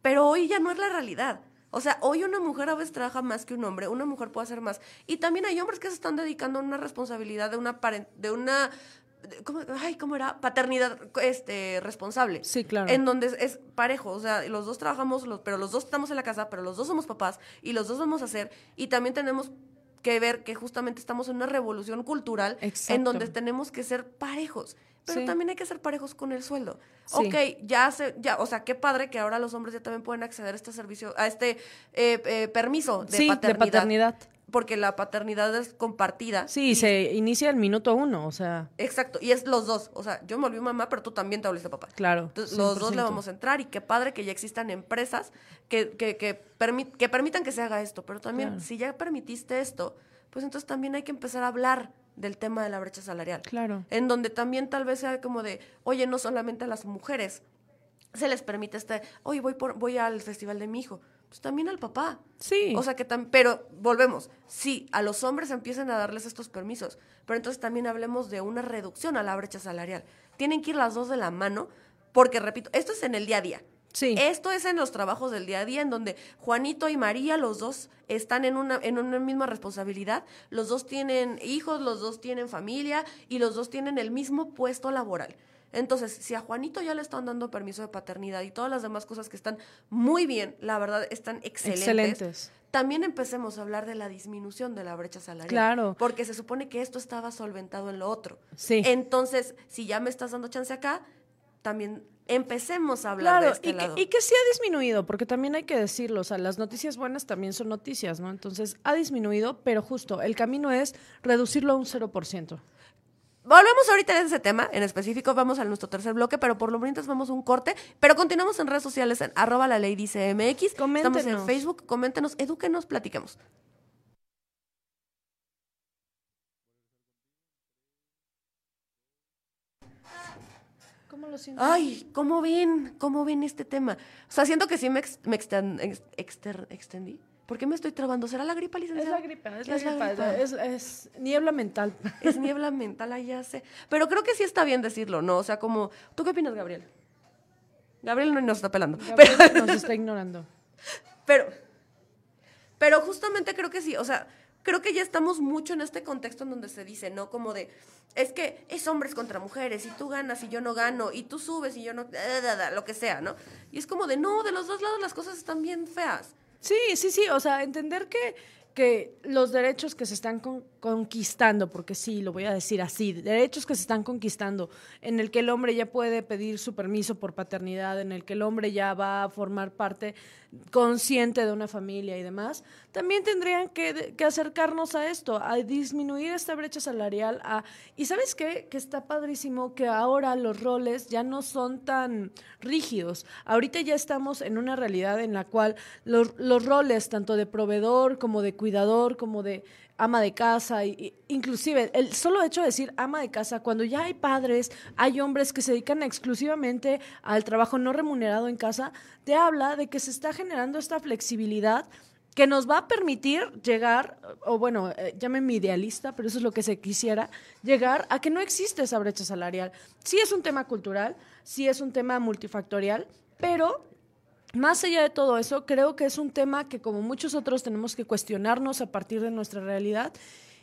Pero hoy ya no es la realidad. O sea, hoy una mujer a veces trabaja más que un hombre, una mujer puede hacer más. Y también hay hombres que se están dedicando a una responsabilidad de una de una ¿cómo, ay, ¿cómo era? Paternidad este, responsable.
Sí, claro.
En donde es, es parejo, o sea, los dos trabajamos, los, pero los dos estamos en la casa, pero los dos somos papás y los dos vamos a hacer. Y también tenemos que ver que justamente estamos en una revolución cultural en donde tenemos que ser parejos. Pero
Sí.
también hay que ser parejos con el sueldo.
Sí.
Ok, ya se, ya, o sea, qué padre que ahora los hombres ya también pueden acceder a este servicio, a este eh, eh, permiso de
sí,
paternidad.
de paternidad.
Porque la paternidad es compartida.
Sí,
y-
se inicia el minuto uno, o sea,
Exacto, y es los dos. O sea, yo me volví mamá, pero tú también te volviste papá.
claro.
Entonces, los dos le
100%.
vamos a entrar y qué padre que ya existan empresas que, que, que, permi- que permitan que se haga esto. Pero también,
Claro.
si ya permitiste esto, pues entonces también hay que empezar a hablar del tema de la brecha salarial.
Claro.
En donde también tal vez sea como de, oye, no solamente a las mujeres se les permite este, oye, voy, por, voy al festival de mi hijo. Pues también al papá.
Sí.
O sea que también, pero volvemos, sí, a los hombres empiezan a darles estos permisos, pero entonces también hablemos de una reducción a la brecha salarial. Tienen que ir las dos de la mano, porque repito, esto es en el día a día.
Sí.
Esto es en los trabajos del día a día, en donde Juanito y María, los dos están en una, en una misma responsabilidad, los dos tienen hijos, los dos tienen familia y los dos tienen el mismo puesto laboral. Entonces, si a Juanito ya le están dando permiso de paternidad y todas las demás cosas que están muy bien, la verdad, están excelentes,
Excelentes.
también empecemos a hablar de la disminución de la brecha salarial.
Claro.
Porque se supone que esto estaba solventado en lo otro.
Sí.
Entonces, si ya me estás dando chance acá, también empecemos a hablar
Claro,
de este
y,
lado.
que, y que sí ha disminuido, porque también hay que decirlo, o sea, las noticias buenas también son noticias, ¿no? Entonces, ha disminuido, pero justo, el camino es reducirlo a un 0%.
Volvemos ahorita en ese tema, en específico vamos a nuestro tercer bloque, pero por lo mientras vamos a un corte, pero continuamos en redes sociales en arroba la ley dice MX, estamos en. Facebook, coméntenos, edúquenos, platiquemos.
¿Cómo lo sientes?
Ay, ¿cómo ven? ¿Cómo ven este tema? O sea, siento que sí me, ex- me exten- ex- exter- extendí. ¿Por qué me estoy trabando? ¿Será la gripa,
Es
licenciada?
la gripa, es la
Es la
gripa, es, es niebla mental.
Es niebla mental, ahí ya sé. Pero creo que sí está bien decirlo, ¿no? O sea, como, ¿tú qué opinas, Gabriel? Gabriel no nos está pelando.
Gabriel nos está ignorando.
Pero, pero justamente creo que sí, o sea, creo que ya estamos mucho en este contexto en donde se dice, ¿no? Como de, es que es hombres contra mujeres, y tú ganas y yo no gano, y tú subes y yo no, lo que sea, ¿no? Y es como de, no, de los dos lados las cosas están bien feas.
Sí, sí, sí, o sea, entender que que los derechos que se están conquistando, porque sí, lo voy a decir así, derechos que se están conquistando, en el que el hombre ya puede pedir su permiso por paternidad, en el que el hombre ya va a formar parte consciente de una familia y demás, también tendrían que, acercarnos a esto, a disminuir esta brecha salarial. A, y sabes qué? Que está padrísimo que ahora los roles ya no son tan rígidos. Ahorita ya estamos en una realidad en la cual los, los roles, tanto de proveedor como de cuidador, como de ama de casa, y, inclusive el solo hecho de decir ama de casa, cuando ya hay padres, hay hombres que se dedican exclusivamente al trabajo no remunerado en casa, te habla de que se está generando esta flexibilidad que nos va a permitir llegar, o bueno, eh, llámeme idealista, pero eso es lo que se quisiera, llegar a que no existe esa brecha salarial. Sí es un tema cultural, sí es un tema multifactorial, pero más allá de todo eso, creo que es un tema que como muchos otros tenemos que cuestionarnos a partir de nuestra realidad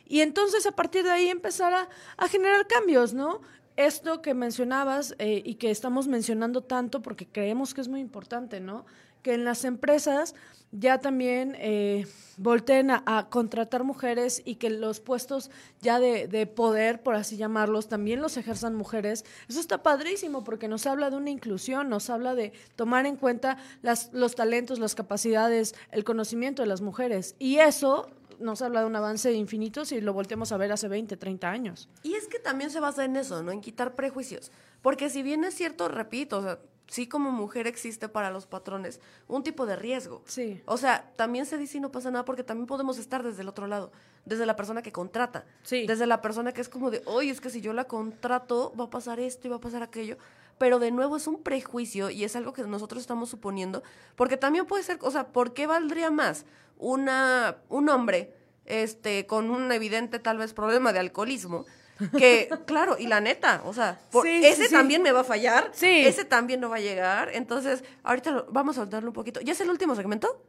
y entonces a partir de ahí empezar a, generar cambios, ¿no? Esto que mencionabas eh, y que estamos mencionando tanto porque creemos que es muy importante, ¿no? Que en las empresas ya también eh, volteen a, contratar mujeres y que los puestos ya de, poder, por así llamarlos, también los ejerzan mujeres. Eso está padrísimo porque nos habla de una inclusión, nos habla de tomar en cuenta las, los talentos, las capacidades, el conocimiento de las mujeres. Y eso nos habla de un avance infinito si lo volteamos a ver hace 20, 30 años.
Y es que también se basa en eso, ¿no? En quitar prejuicios. Porque si bien es cierto, repito, o sea, sí como mujer existe para los patrones un tipo de riesgo.
Sí.
O sea, también se dice y no pasa nada porque también podemos estar desde el otro lado, desde la persona que contrata,
sí.
desde la persona que es como de, oye, es que si yo la contrato va a pasar esto y va a pasar aquello. Pero de nuevo es un prejuicio y es algo que nosotros estamos suponiendo, porque también puede ser, o sea, ¿por qué valdría más una, un hombre este, con un evidente tal vez problema de alcoholismo? Que, claro, y la neta, o sea, ese también me va a fallar, ese también no va a llegar, entonces, ahorita vamos a darle un poquito. ¿Ya es el último segmento?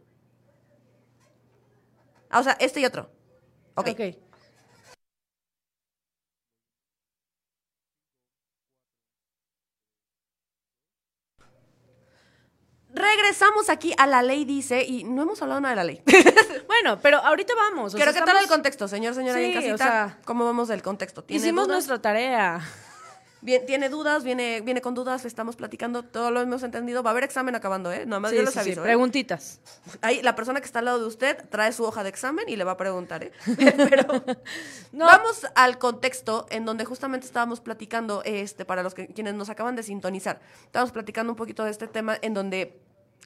Ah, o sea, este y otro. Ok. okay. Regresamos aquí a la ley dice, y no hemos hablado nada de la ley.
bueno, pero ahorita vamos.
Quiero que tal el contexto, señor, señora sí, en casita. ¿Cómo vamos del contexto?
Hicimos nuestra tarea.
Bien, tiene dudas, viene, viene con dudas, estamos platicando, todo lo hemos entendido. Va a haber examen acabando, ¿eh? Nada más yo les aviso.
Sí, ¿eh? Preguntitas.
Ahí, la persona que está al lado de usted trae su hoja de examen y le va a preguntar, ¿eh? Pero vamos al contexto en donde justamente estábamos platicando, este, para los que, quienes nos acaban de sintonizar. Estábamos platicando un poquito de este tema en donde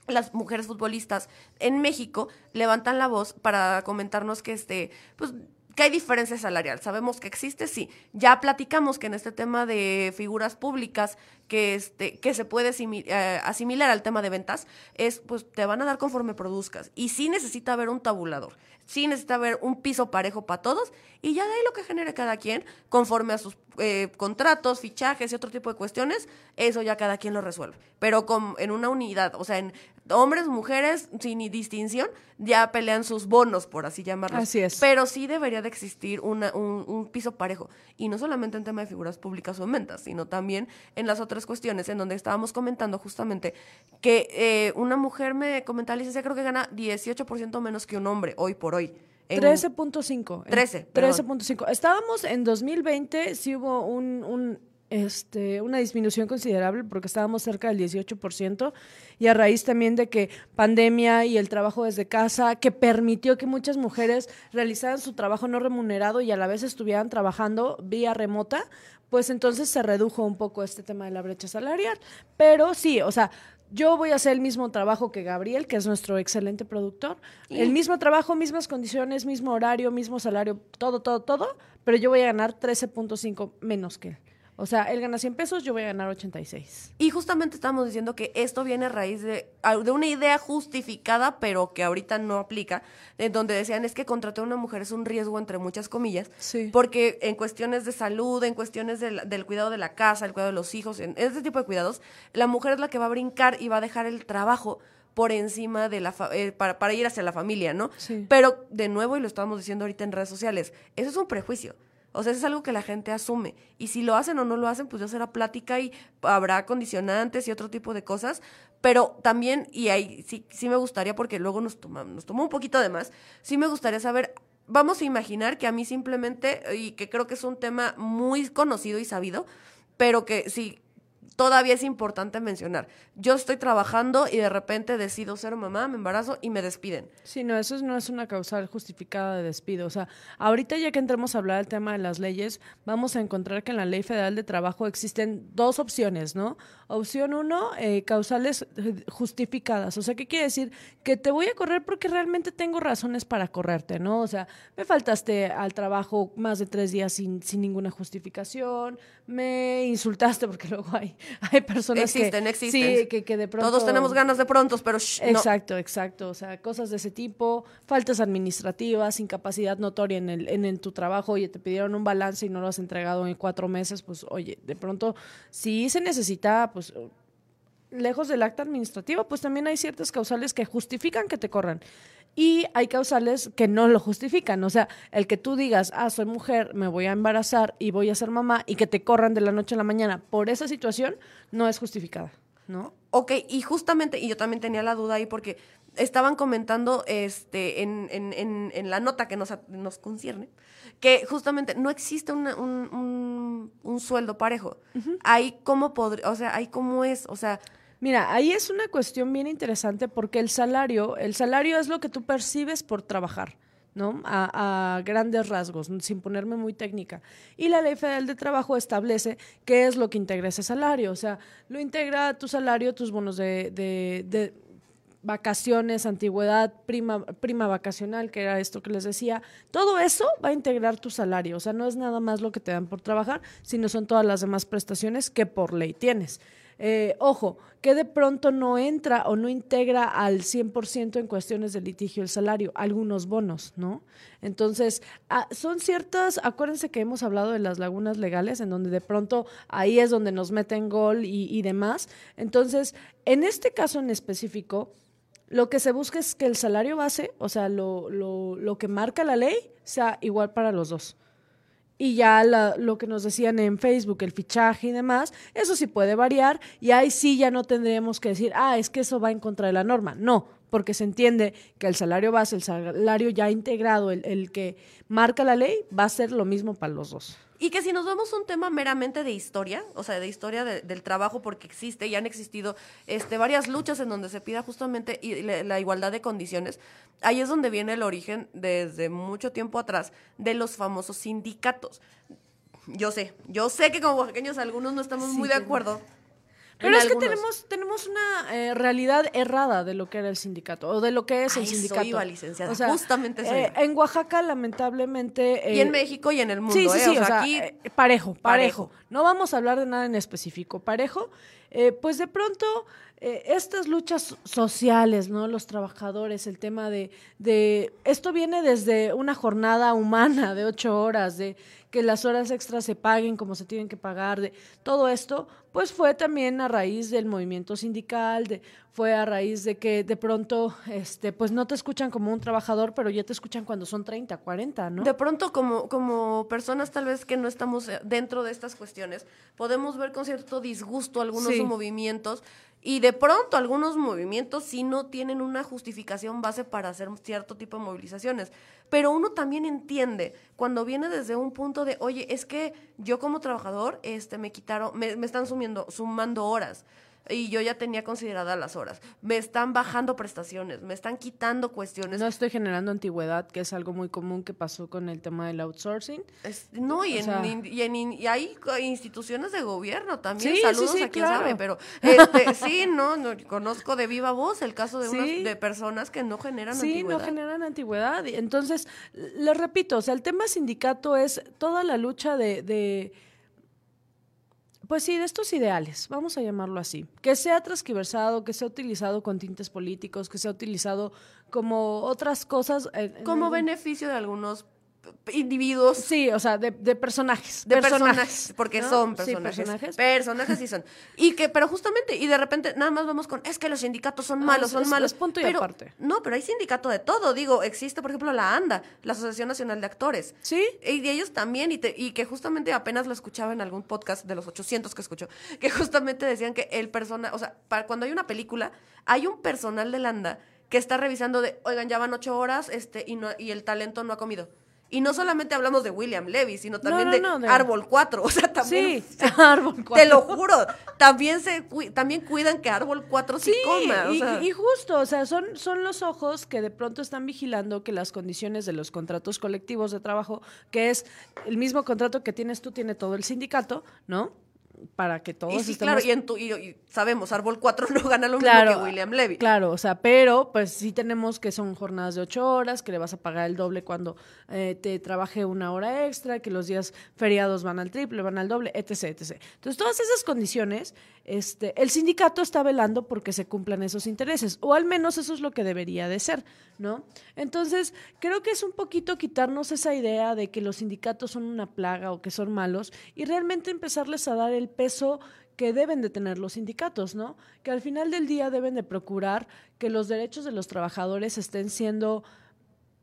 las mujeres futbolistas en México levantan la voz para comentarnos que este, pues que hay diferencia salarial. Sabemos que existe, sí. Ya platicamos que en este tema de figuras públicas que este que se puede eh, asimilar al tema de ventas es pues te van a dar conforme produzcas y sí necesita haber un tabulador sí necesita haber un piso parejo para todos y ya de ahí lo que genere cada quien, conforme a sus eh, contratos, fichajes y otro tipo de cuestiones, eso ya cada quien lo resuelve. Pero con, en una unidad, o sea, en hombres, mujeres, sin distinción, ya pelean sus bonos, por así llamarlos.
Así es.
Pero sí debería de existir una, un, un, piso parejo. Y no solamente en tema de figuras públicas o ventas, sino también en las otras cuestiones, en donde estábamos comentando justamente que eh, una mujer me comentaba, licencia, creo que gana 18% menos que un hombre hoy por hoy.
13.5.
13.
13.5. Estábamos en 2020, sí hubo un, un, este, una disminución considerable porque estábamos cerca del 18% y a raíz también de que pandemia y el trabajo desde casa, que permitió que muchas mujeres realizaran su trabajo no remunerado y a la vez estuvieran trabajando vía remota, pues entonces se redujo un poco este tema de la brecha salarial. Pero sí, o sea, yo voy a hacer el mismo trabajo que Gabriel, que es nuestro excelente productor. El mismo trabajo, mismas condiciones, mismo horario, mismo salario, todo, todo, todo, pero yo voy a ganar 13.5 menos que él. O sea, él gana 100 pesos, yo voy a ganar 86.
Y justamente estamos diciendo que esto viene a raíz de, de una idea justificada, pero que ahorita no aplica, en donde decían es que contratar a una mujer es un riesgo, entre muchas comillas,
sí.
porque en cuestiones de salud, en cuestiones del, cuidado de la casa, el cuidado de los hijos, en este tipo de cuidados, la mujer es la que va a brincar y va a dejar el trabajo por encima de la eh, para, para ir hacia la familia, ¿no?
Sí.
Pero de nuevo, y lo estábamos diciendo ahorita en redes sociales, eso es un prejuicio. O sea, es algo que la gente asume. Y si lo hacen o no lo hacen, pues ya será plática y habrá condicionantes y otro tipo de cosas. Pero también, y ahí sí, sí me gustaría, porque luego nos, toma, nos tomó un poquito de más, sí me gustaría saber, vamos a imaginar que a mí simplemente, y que creo que es un tema muy conocido y sabido, pero que sí, todavía es importante mencionar. Yo estoy trabajando y de repente decido ser mamá, me embarazo y me despiden.
Sí, no, eso no es una causal justificada de despido. O sea, ahorita ya que entremos a hablar del tema de las leyes, vamos a encontrar que en la Ley Federal de Trabajo existen dos opciones, ¿no? Opción uno, eh, causales eh, justificadas. O sea, ¿qué quiere decir? Que te voy a correr porque realmente tengo razones para correrte, ¿no? O sea, me faltaste al trabajo más de tres días sin, sin ninguna justificación, me insultaste porque luego hay hay personas
existen,
que
existen.
sí, que, que de pronto
todos tenemos ganas de prontos, pero shh, no.
Exacto, exacto, o sea, cosas de ese tipo, faltas administrativas, incapacidad notoria en el en, en tu trabajo, oye, te pidieron un balance y no lo has entregado en cuatro meses, pues oye, de pronto sí se necesita, pues lejos del acta administrativo, pues también hay ciertas causales que justifican que te corran. Y hay causales que no lo justifican. O sea, el que tú digas, ah, soy mujer, me voy a embarazar y voy a ser mamá, y que te corran de la noche a la mañana por esa situación, no es justificada, ¿no?
Ok, y justamente, y yo también tenía la duda ahí porque estaban comentando este en, en, en, en la nota que nos, nos concierne, que justamente no existe una, un, un, un, sueldo parejo. Uh -huh. Hay cómo podría, o sea, hay cómo es, o sea...
Mira, ahí es una cuestión bien interesante porque el salario, el salario es lo que tú percibes por trabajar. ¿no? A, a, grandes rasgos, sin ponerme muy técnica. Y la Ley Federal de Trabajo establece qué es lo que integra ese salario. O sea, lo integra tu salario, tus bonos de, de, de vacaciones, antigüedad, prima, prima vacacional, que era esto que les decía. Todo eso va a integrar tu salario. O sea, no es nada más lo que te dan por trabajar, sino son todas las demás prestaciones que por ley tienes. Eh, ojo, que de pronto no entra o no integra al 100% en cuestiones de litigio el salario, algunos bonos, ¿no? Entonces, ah, son ciertas, acuérdense que hemos hablado de las lagunas legales, en donde de pronto ahí es donde nos meten gol y, y demás. Entonces, en este caso en específico, lo que se busca es que el salario base, o sea, lo, lo, lo que marca la ley, sea igual para los dos y ya la, lo que nos decían en Facebook, el fichaje y demás, eso sí puede variar y ahí sí ya no tendríamos que decir, ah, es que eso va en contra de la norma. No, porque se entiende que el salario base, el salario ya integrado, el, el que marca la ley, va a ser lo mismo para los dos.
Y que si nos vemos un tema meramente de historia, o sea, de historia de, del trabajo, porque existe y han existido este, varias luchas en donde se pida justamente y la, la, igualdad de condiciones, ahí es donde viene el origen desde mucho tiempo atrás de los famosos sindicatos. Yo sé, yo sé que como oaxaqueños algunos no estamos sí, muy de acuerdo.
Pero es algunos. que tenemos, tenemos una eh, realidad errada de lo que era el sindicato, o de lo que es
Ay,
el sindicato.
Iba, licenciada. O sea, justamente eso.
Eh, en Oaxaca, lamentablemente.
Eh, y en México y en el mundo.
Sí, sí, sí.
O sea,
o sea,
aquí.
parejo, parejo, parejo, No vamos a hablar de nada en específico. Parejo, eh, pues de pronto. Estas luchas sociales, ¿no? Los trabajadores, el tema de, de, esto viene desde una jornada humana de ocho horas, de que las horas extras se paguen como se tienen que pagar, de todo esto, pues fue también a raíz del movimiento sindical, de, fue a raíz de que de pronto, este, pues no te escuchan como un trabajador, pero ya te escuchan cuando son 30, 40, ¿no?
De pronto, como, como personas tal vez que no estamos dentro de estas cuestiones, podemos ver con cierto disgusto algunos sí. movimientos y de pronto algunos movimientos sí no tienen una justificación base para hacer cierto tipo de movilizaciones. Pero uno también entiende cuando viene desde un punto de, oye, es que yo como trabajador este, me quitaron, me, me están sumiendo, sumando horas y yo ya tenía consideradas las horas. Me están bajando prestaciones, me están quitando cuestiones.
No estoy generando antigüedad, que es algo muy común que pasó con el tema del outsourcing.
Es, no, y, en, sea, y, en, y, hay instituciones de gobierno también. Sí, Saludos sí, sí, a quien claro. sabe, pero este, sí, no, no, conozco de viva voz el caso de, unas, de personas que no generan
sí,
antigüedad.
Sí, no generan antigüedad. Entonces, les repito, o sea, el tema sindicato es toda la lucha de, de pues sí, de estos ideales, vamos a llamarlo así, que sea transquiversado, que sea utilizado con tintes políticos, que sea utilizado como otras cosas.
Como en beneficio de algunos individuos
Sí, o sea, de, de personajes.
de personajes, porque
¿no?
son
Sí,
personajes.
personajes.
Personajes sí son. Y que, pero justamente, y de repente nada más vamos con, es que los sindicatos son malos, son
es-
malos.
es punto y
pero,
aparte.
No, pero hay sindicato de todo. Digo, existe, por ejemplo, la ANDA, la Asociación Nacional de Actores.
Sí,
Y de ellos también, y, te- y que justamente apenas lo escuchaba en algún podcast de los 800 que escucho, que justamente decían que el persona, o sea, para cuando hay una película, hay un personal de Landa que está revisando de, oigan, ya van ocho horas este, y, no, y el talento no ha comido. Y no solamente hablamos de William Levy, sino también
no,
de,
no, de-
Árbol 4, o sea, también...
sí. Árbol
Te
cuatro.
lo juro, también se también cuidan que Árbol 4 sí,
Sí,
coma. o
y,
sea.
y justo, o sea, son, son los ojos que de pronto están vigilando que las condiciones de los contratos colectivos de trabajo, que es el mismo contrato que tienes tú, tiene todo el sindicato, ¿no? Para que todos
Y sí,
estemos
claro, y, en tu- y- y sabemos, Árbol 4 no gana lo
Claro,
mismo que William Levy.
Claro, o sea, pero pues sí tenemos que son jornadas de ocho horas, que le vas a pagar el doble cuando eh, te trabaje una hora extra, que los días feriados van al triple, van al doble, etc, etc. Entonces, todas esas condiciones, este, el sindicato está velando porque se cumplan esos intereses, o al menos eso es lo que debería de ser, ¿no? Entonces, creo que es un poquito quitarnos esa idea de que los sindicatos son una plaga o que son malos y realmente empezarles a dar el peso que deben de tener los sindicatos, ¿no? Que al final del día deben de procurar que los derechos de los trabajadores estén siendo,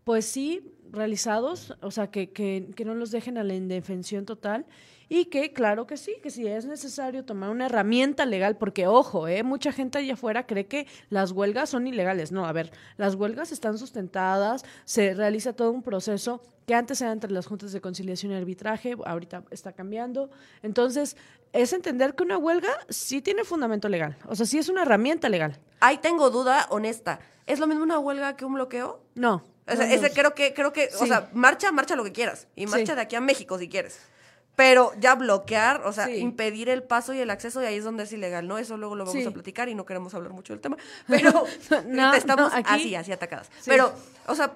pues sí, realizados, o sea, que, que, que no los dejen a la indefensión total y que, claro que sí, que si es necesario tomar una herramienta legal, porque ojo, ¿eh? mucha gente allá afuera cree que las huelgas son ilegales. No, a ver, las huelgas están sustentadas, se realiza todo un proceso que antes era entre las juntas de conciliación y arbitraje, ahorita está cambiando. Entonces, es entender que una huelga sí tiene fundamento legal, o sea, sí es una herramienta legal.
Ahí tengo duda honesta. ¿Es lo mismo una huelga que un bloqueo?
No.
O sea,
no,
ese creo que, creo que, o sea, marcha, marcha lo que quieras. Y marcha
Sí.
de aquí a México si quieres. Pero ya bloquear, o sea,
Sí.
impedir el paso y el acceso, y ahí es donde es ilegal, ¿no? Eso luego lo vamos
Sí.
a platicar y no queremos hablar mucho del tema. Pero
No,
estamos
no, aquí-
así, así atacadas.
Sí.
Pero, o sea,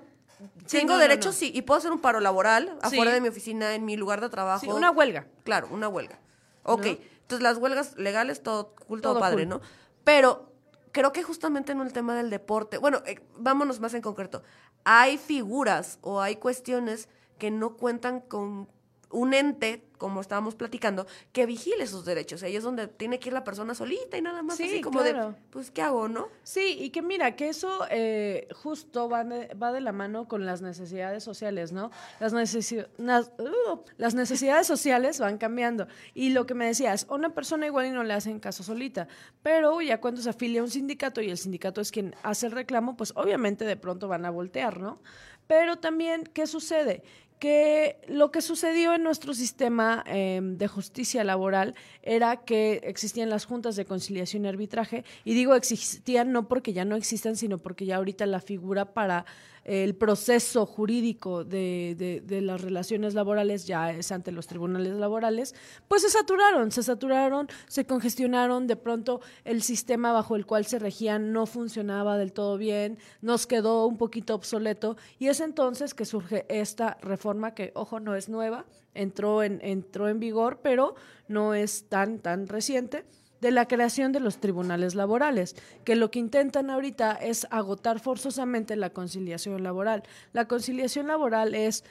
tengo
no, no,
derecho,
no.
sí, y puedo hacer un paro laboral afuera de mi oficina, en mi lugar de trabajo.
Sí, una huelga.
Claro, una huelga. Ok,
¿No?
entonces las huelgas legales, todo cool, todo,
Todo
padre,
cool.
¿no? Pero creo que justamente en el tema del deporte, bueno, eh, vámonos más en concreto, hay figuras o hay cuestiones que no cuentan con un ente, como estábamos platicando, que vigile sus derechos. Ahí es donde tiene que ir la persona solita y nada más
Sí,
así como
claro.
de, pues, ¿qué hago, no?
Sí, y que mira, que eso eh, justo va de, va de la mano con las necesidades sociales, ¿no? Las, necesi- nas- uh, las necesidades sociales van cambiando. Y lo que me decías, una persona igual y no le hacen caso solita, pero ya cuando se afilia a un sindicato y el sindicato es quien hace el reclamo, pues obviamente de pronto van a voltear, ¿no? Pero también, ¿qué sucede? Que lo que sucedió en nuestro sistema eh, de justicia laboral era que existían las juntas de conciliación y arbitraje, y digo existían no porque ya no existan, sino porque ya ahorita la figura para el proceso jurídico de, de, las relaciones laborales ya es ante los tribunales laborales, pues se saturaron, se saturaron, se congestionaron, de pronto el sistema bajo el cual se regían no funcionaba del todo bien, nos quedó un poquito obsoleto, y es entonces que surge esta reforma que, ojo, no es nueva, entró en, entró en vigor, pero no es tan, tan reciente de la creación de los tribunales laborales, que lo que intentan ahorita es agotar forzosamente la conciliación laboral. La conciliación laboral es,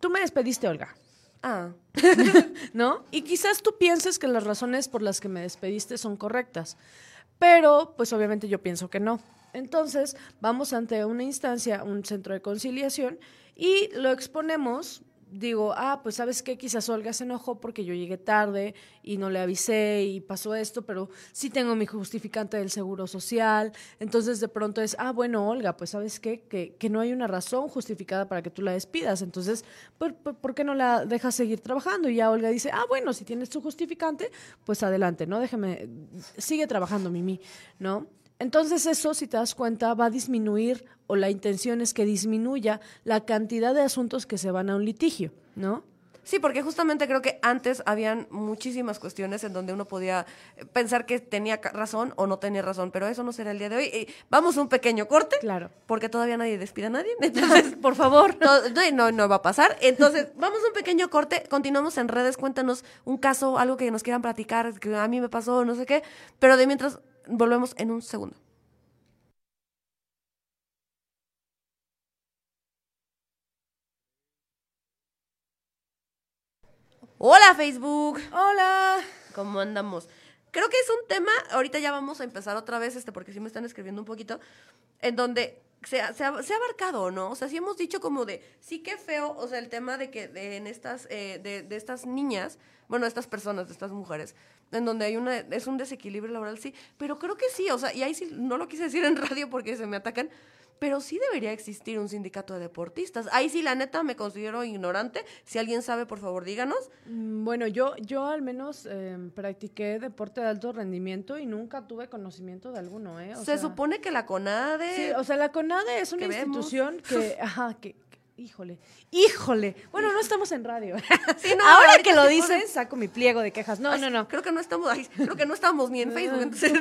tú me despediste, Olga.
Ah.
¿No? Y quizás tú pienses que las razones por las que me despediste son correctas, pero pues obviamente yo pienso que no. Entonces, vamos ante una instancia, un centro de conciliación, y lo exponemos digo, ah, pues sabes qué, quizás Olga se enojó porque yo llegué tarde y no le avisé y pasó esto, pero sí tengo mi justificante del seguro social. Entonces de pronto es, ah, bueno, Olga, pues sabes qué, que, que no hay una razón justificada para que tú la despidas. Entonces, ¿por, por, por qué no la dejas seguir trabajando? Y ya Olga dice, ah, bueno, si tienes tu justificante, pues adelante, ¿no? Déjame, sigue trabajando, Mimi, ¿no? Entonces eso, si te das cuenta, va a disminuir o la intención es que disminuya la cantidad de asuntos que se van a un litigio, ¿no?
Sí, porque justamente creo que antes habían muchísimas cuestiones en donde uno podía pensar que tenía razón o no tenía razón, pero eso no será el día de hoy. Eh, vamos a un pequeño corte.
Claro.
Porque todavía nadie despide a nadie. Entonces,
por favor.
No, no, no va a pasar. Entonces, vamos a un pequeño corte. Continuamos en redes. Cuéntanos un caso, algo que nos quieran platicar, que a mí me pasó, no sé qué. Pero de mientras, volvemos en un segundo. Hola Facebook.
Hola.
¿Cómo andamos? Creo que es un tema, ahorita ya vamos a empezar otra vez, este, porque sí me están escribiendo un poquito, en donde se ha, se ha- se ha abarcado, ¿no? O sea, sí hemos dicho como de, sí que feo, o sea, el tema de que de, en estas, eh, de, de estas niñas, bueno, de estas personas, de estas mujeres, en donde hay una, es un desequilibrio laboral, sí, pero creo que sí, o sea, y ahí sí, no lo quise decir en radio porque se me atacan, pero sí debería existir un sindicato de deportistas. Ahí sí, la neta, me considero ignorante. Si alguien sabe, por favor, díganos.
Mm, Bueno, yo, yo al menos eh, practiqué deporte de alto rendimiento y nunca tuve conocimiento de alguno, ¿eh? O
Se
sea,
supone que la CONADE...
Sí, o sea, la CONADE es una
que
institución que, ajá, que- híjole, híjole. Bueno, no estamos en radio.
Sí, no,
Ahora que lo dicen, saco mi pliego de quejas. No,
Ay,
no, no.
Creo que no estamos ahí. Creo que no estamos ni en Facebook. entonces-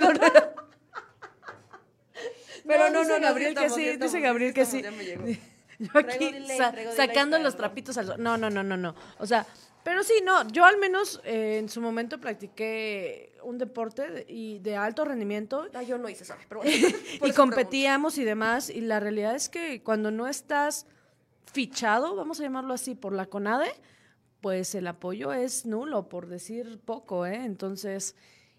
Pero no,
dice
no, no,
Gabriel que sí, dice Gabriel que sí. Yo aquí
delay,
sa-
traigo delay,
sacando los trapitos al. No, no, no, no, no. O sea, pero sí, no, yo al menos eh, en su momento practiqué un deporte de- y de alto rendimiento
No, yo no hice eso, pero bueno.
y competíamos y demás. Y la realidad es que cuando no estás fichado, vamos a llamarlo así, por la CONADE, pues el apoyo es nulo, por decir poco, ¿eh? Entonces,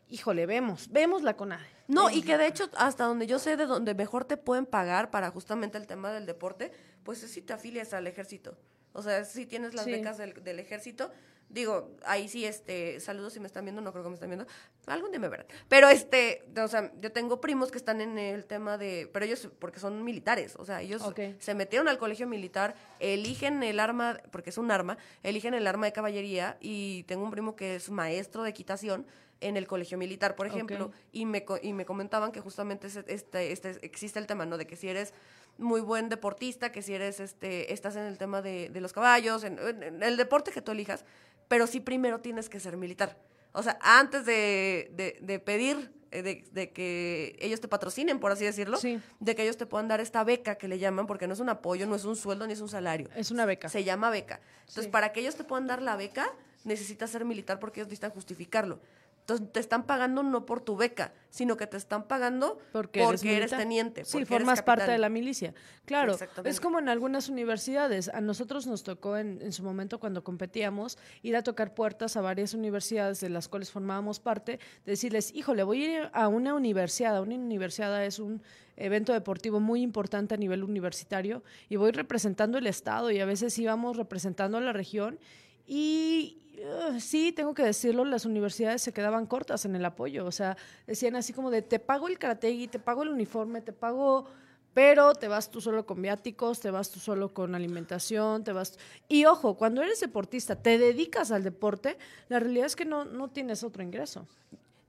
híjole, vemos, vemos la CONADE.
No, y que de hecho, hasta donde yo sé de donde mejor te pueden pagar para justamente el tema del deporte, pues es si te afilias al ejército. O sea, si tienes las
Sí.
becas del, del ejército, digo, ahí sí, este, saludos si me están viendo, no creo que me están viendo, algún día me verán. Pero este, o sea, yo tengo primos que están en el tema de, pero ellos, porque son militares, o sea, ellos se metieron al colegio militar, eligen el arma, porque es un arma, eligen el arma de caballería y tengo un primo que es maestro de equitación en el colegio militar, por ejemplo, y, me, y me comentaban que justamente este, este, existe el tema, ¿no? De que si eres muy buen deportista, que si eres, este, estás en el tema de, de los caballos, en, en el deporte que tú elijas, pero sí primero tienes que ser militar. O sea, antes de, de- de pedir eh, de, de que ellos te patrocinen, por así decirlo,
Sí.
de que ellos te puedan dar esta beca que le llaman, porque no es un apoyo, no es un sueldo ni es un salario.
Es una beca.
Se llama beca. Entonces,
Sí.
para que ellos te puedan dar la beca, necesitas ser militar porque ellos necesitan justificarlo. Entonces, te están pagando no por tu beca, sino que te están pagando
Porque,
porque,
eres,
teniente.
Sí,
porque eres
formas parte de la milicia. Claro, es como en algunas universidades. A nosotros nos tocó en, en su momento cuando competíamos ir a tocar puertas a varias universidades de las cuales formábamos parte, decirles, híjole, voy a ir a una universidad. Una universidad es un evento deportivo muy importante a nivel universitario y voy representando el estado y a veces íbamos representando a la región y uh, sí, tengo que decirlo, las universidades se quedaban cortas en el apoyo. O sea, decían así como de, te pago el karategi, te pago el uniforme, te pago, pero te vas tú solo con viáticos, te vas tú solo con alimentación, te vas... Y ojo, cuando eres deportista, te dedicas al deporte, la realidad es que no, no tienes otro ingreso.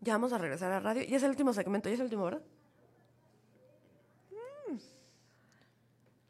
Ya vamos a regresar a radio. Ya es el último segmento, ya es el último, ¿verdad? Mm.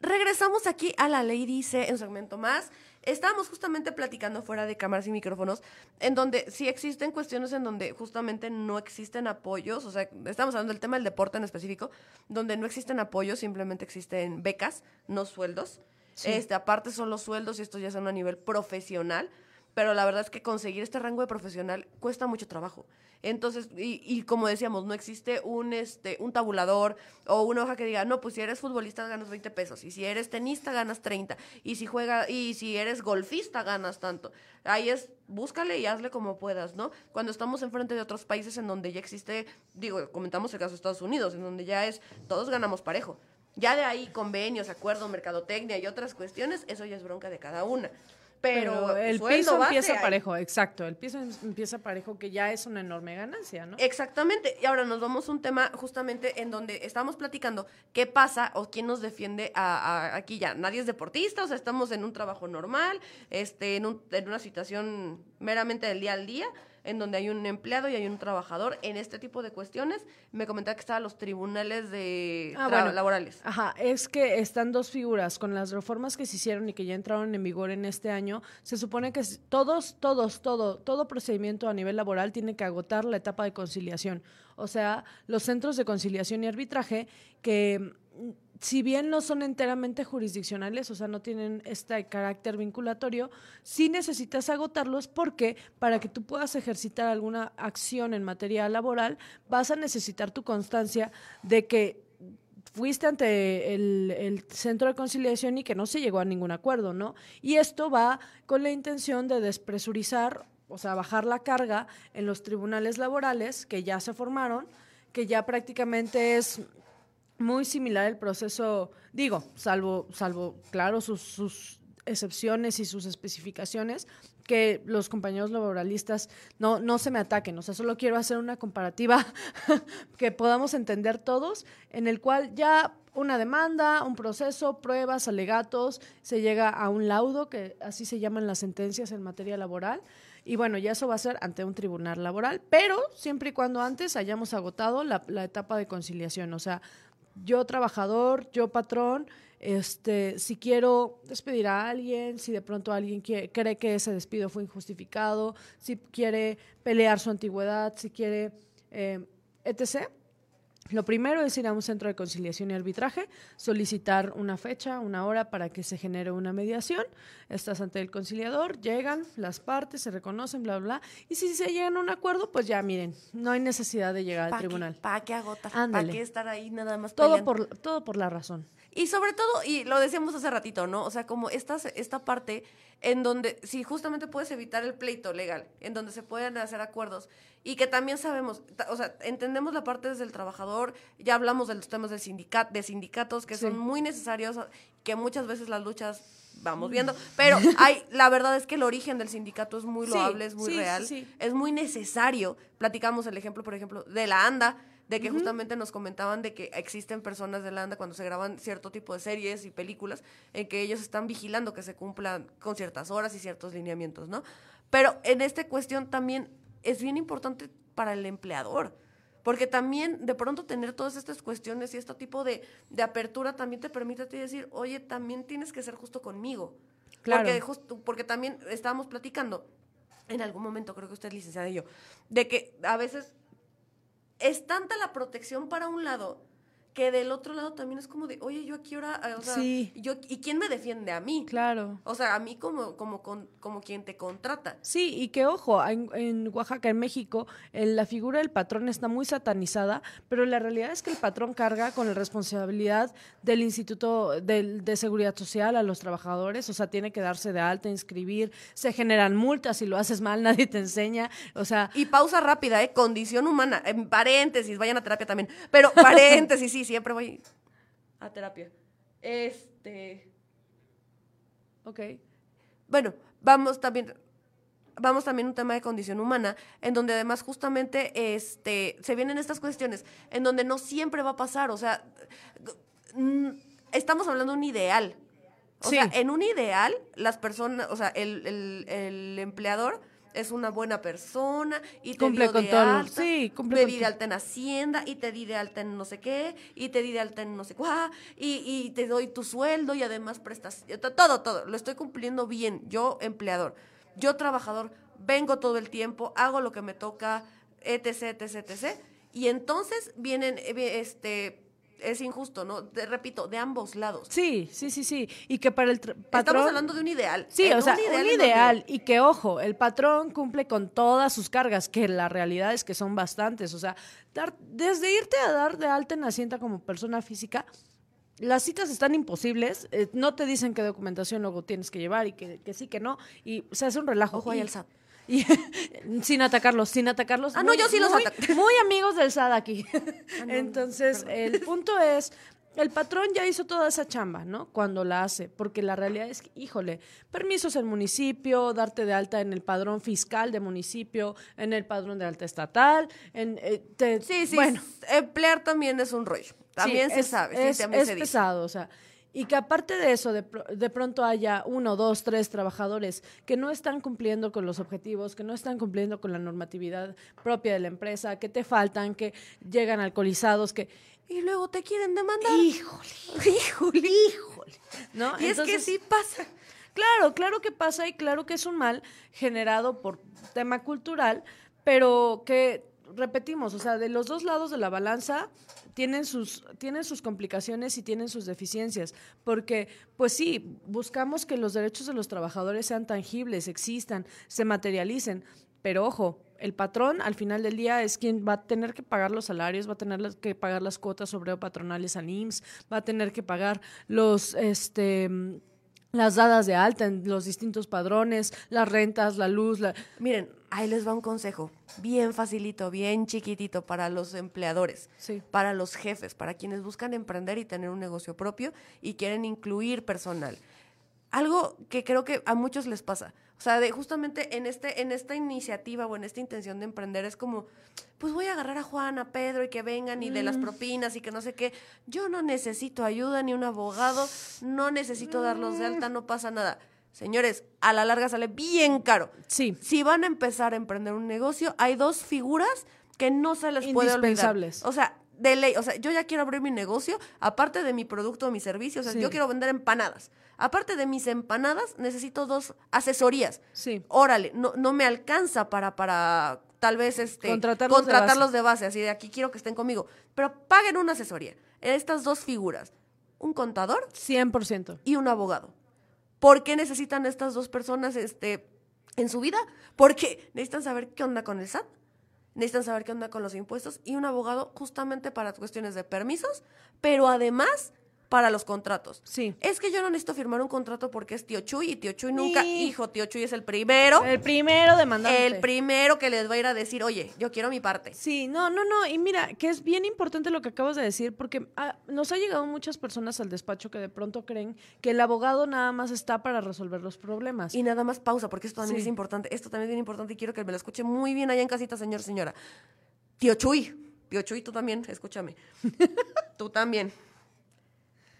Regresamos aquí a La Ley Dice, en un segmento más. Estábamos justamente platicando fuera de cámaras y micrófonos, en donde sí existen cuestiones en donde justamente no existen apoyos, o sea, estamos hablando del tema del deporte en específico, donde no existen apoyos, simplemente existen becas, no sueldos.
Sí.
Este, aparte son los sueldos y estos ya son a nivel profesional, pero la verdad es que conseguir este rango de profesional cuesta mucho trabajo. Entonces, y, y como decíamos, no existe un, este, un tabulador o una hoja que diga, no, pues si eres futbolista ganas 20 pesos, y si eres tenista ganas 30, y si juega, y si eres golfista ganas tanto. Ahí es, búscale y hazle como puedas, ¿no? Cuando estamos enfrente de otros países en donde ya existe, digo, comentamos el caso de Estados Unidos, en donde ya es, todos ganamos parejo. Ya de ahí convenios, acuerdo, mercadotecnia y otras cuestiones, eso ya es bronca de cada una. Pero,
el piso
base
empieza
hay.
parejo, exacto, el piso em- empieza parejo, que ya es una enorme ganancia, ¿no?
Exactamente. Y ahora nos vamos a un tema justamente en donde estamos platicando qué pasa o quién nos defiende a, a- aquí ya. Nadie es deportista, o sea, estamos en un trabajo normal, este, en, un- en una situación meramente del día al día, en donde hay un empleado y hay un trabajador. En este tipo de cuestiones, me comentaba que estaban los tribunales de
Ah, bueno.
laborales.
Ajá, es que están dos figuras. Con las reformas que se hicieron y que ya entraron en vigor en este año, se supone que todos, todos, todo, todo procedimiento a nivel laboral tiene que agotar la etapa de conciliación. O sea, los centros de conciliación y arbitraje que mm, si bien no son enteramente jurisdiccionales, o sea, no tienen este carácter vinculatorio, sí necesitas agotarlos porque para que tú puedas ejercitar alguna acción en materia laboral, vas a necesitar tu constancia de que fuiste ante el, el, centro de conciliación y que no se llegó a ningún acuerdo, ¿no? Y esto va con la intención de despresurizar, o sea, bajar la carga en los tribunales laborales que ya se formaron, que ya prácticamente es muy similar el proceso, digo, salvo, salvo claro, sus, sus excepciones y sus especificaciones, que los compañeros laboralistas no, no se me ataquen. O sea, solo quiero hacer una comparativa que podamos entender todos, en el cual ya una demanda, un proceso, pruebas, alegatos, se llega a un laudo, que así se llaman las sentencias en materia laboral. Y bueno, ya eso va a ser ante un tribunal laboral, pero siempre y cuando antes hayamos agotado la, la etapa de conciliación. O sea, yo trabajador, yo patrón, este, si quiero despedir a alguien, si de pronto alguien cree que ese despido fue injustificado, si quiere pelear su antigüedad, si quiere, eh, etc. Lo primero es ir a un centro de conciliación y arbitraje, solicitar una fecha, una hora para que se genere una mediación. Estás ante el conciliador, llegan las partes, se reconocen, bla, bla, Y si se llegan a un acuerdo, pues ya miren, no hay necesidad de llegar al tribunal.
¿Para qué agotar? ¿Para qué estar ahí nada más?
Todo por, todo por la razón.
Y sobre todo, y lo decíamos hace ratito, ¿no? O sea, como esta, esta parte en donde, si justamente puedes evitar el pleito legal, en donde se pueden hacer acuerdos, y que también sabemos, o sea, entendemos la parte desde el trabajador, ya hablamos de los temas de, sindicat, de sindicatos que son muy necesarios, que muchas veces las luchas vamos viendo, pero hay, la verdad es que el origen del sindicato es muy loable, es muy real, es muy necesario. Platicamos el ejemplo, por ejemplo, de la ANDA, de que justamente nos comentaban de que existen personas de la ANDA cuando se graban cierto tipo de series y películas en que ellos están vigilando que se cumplan con ciertas horas y ciertos lineamientos, ¿no? Pero en esta cuestión también es bien importante para el empleador. Porque también de pronto tener todas estas cuestiones y este tipo de, de apertura también te permite a ti decir, oye, también tienes que ser justo conmigo. Claro. Porque, justo, porque también estábamos platicando en algún momento, creo que usted licenciada y yo, de que a veces es tanta la protección para un lado que del otro lado también es como de, oye, yo aquí ahora, o sea, yo, ¿y quién me defiende a mí?
Claro.
O sea, a mí como, como, como quien te contrata.
Sí, y que ojo, en, Oaxaca, en México, la figura del patrón está muy satanizada, pero la realidad es que el patrón carga con la responsabilidad del Instituto de, de Seguridad Social a los trabajadores, o sea, tiene que darse de alta, inscribir, se generan multas si lo haces mal, nadie te enseña, o sea...
Y pausa rápida, ¿eh? Condición humana, en paréntesis, vayan a terapia también, pero paréntesis, sí, siempre voy a terapia. Este.
Ok.
Bueno, vamos también. Vamos también a un tema de condición humana, en donde además justamente este, se vienen estas cuestiones, en donde no siempre va a pasar. O sea, mm, estamos hablando de un ideal. O sea, en un ideal, las personas, o sea, el, el, el empleador es una buena persona y te cumple con de todo. Alta, sí, cumple te di de alta en Hacienda y te di de alta en no sé qué y te di de alta en no sé cuá y, y te doy tu sueldo y además prestas todo, todo. Lo estoy cumpliendo bien. Yo, empleador. Yo, trabajador, vengo todo el tiempo, hago lo que me toca, etc, etc, etc. Y entonces vienen, eh, este es injusto, ¿no? repito, de ambos lados.
Sí, sí, sí, sí. Y que para el patrón...
Estamos hablando de un ideal.
Sí, o sea, un ideal. Y que, ojo, el patrón cumple con todas sus cargas, que la realidad es que son bastantes. O sea, desde irte a dar de alta en Hacienda como persona física, las citas están imposibles. Eh, no te dicen qué documentación luego tienes que llevar y que, sí, que no. Y se hace un relajo.
Ojo ahí el SAT.
Y, sin atacarlos, sin atacarlos.
Ah, no, yo sí los
ataco. Muy amigos del SAD aquí. Ah, Entonces, el punto es, el patrón ya hizo toda esa chamba, ¿no? Cuando la hace, porque la realidad es que, híjole, permisos en municipio, darte de alta en el padrón fiscal de municipio, en el padrón de alta estatal, en...
Eh, sí, sí, bueno. emplear también es un rollo, también se sabe.
Es, es pesado, o sea, y que aparte de eso, de, de, pronto haya uno, dos, tres trabajadores que no están cumpliendo con los objetivos, que no están cumpliendo con la normatividad propia de la empresa, que te faltan, que llegan alcoholizados, que...
Y luego te quieren demandar.
Híjole, híjole, híjole.
¿No? Y es que sí pasa.
Claro, claro que pasa y claro que es un mal generado por tema cultural, pero que repetimos, o sea, de los dos lados de la balanza tienen sus, tienen sus complicaciones y tienen sus deficiencias, porque pues sí, buscamos que los derechos de los trabajadores sean tangibles, existan, se materialicen, Pero ojo, el patrón al final del día es quien va a tener que pagar los salarios, va a tener que pagar las cuotas obrero patronales al IMSS, va a tener que pagar los este las dadas de alta en los distintos padrones, las rentas, la luz, la
Miren, ahí les va un consejo, bien facilito, bien chiquitito para los empleadores,
Sí.
para los jefes, para quienes buscan emprender y tener un negocio propio y quieren incluir personal. Algo que creo que a muchos les pasa. O sea, de justamente en este, en esta iniciativa o en esta intención de emprender es como, pues voy a agarrar a Juan, a Pedro y que vengan y de las propinas y que no sé qué. Yo no necesito ayuda ni un abogado, no necesito darlos de alta, no pasa nada. Señores, a la larga sale bien caro.
Sí.
Si van a empezar a emprender un negocio, hay dos figuras que no se les puede olvidar. O sea, de ley, o sea, yo ya quiero abrir mi negocio, aparte de mi producto o mi servicio, o sea,
Sí.
yo quiero vender empanadas. Aparte de mis empanadas, necesito dos asesorías.
Sí.
Órale, no, no me alcanza para, para tal vez este,
Contratarlos de
contratarlos de base, así de aquí quiero que estén conmigo. Pero paguen una asesoría. Estas dos figuras, un contador
100%.
y un abogado. ¿Por qué necesitan estas dos personas este, en su vida? Porque necesitan saber qué onda con el SAT, necesitan saber qué onda con los impuestos y un abogado justamente para cuestiones de permisos, pero además para los contratos.
Sí.
Es que yo no necesito firmar un contrato porque es tío Chuy y tío Chuy nunca, hijo, tío Chuy es el primero,
El primero demandante.
el primero que les va a ir a decir, oye, yo quiero mi parte.
Sí, no, no, no. Y mira, que es bien importante lo que acabas de decir, porque ah, nos ha llegado muchas personas al despacho que de pronto creen que el abogado nada más está para resolver los problemas.
Y nada más pausa, porque esto también
Sí.
es importante. Esto también es bien importante y quiero que me lo escuche muy bien allá en casita, señor, señora. Tío Chuy, tío Chuy, tú también, escúchame. tú también.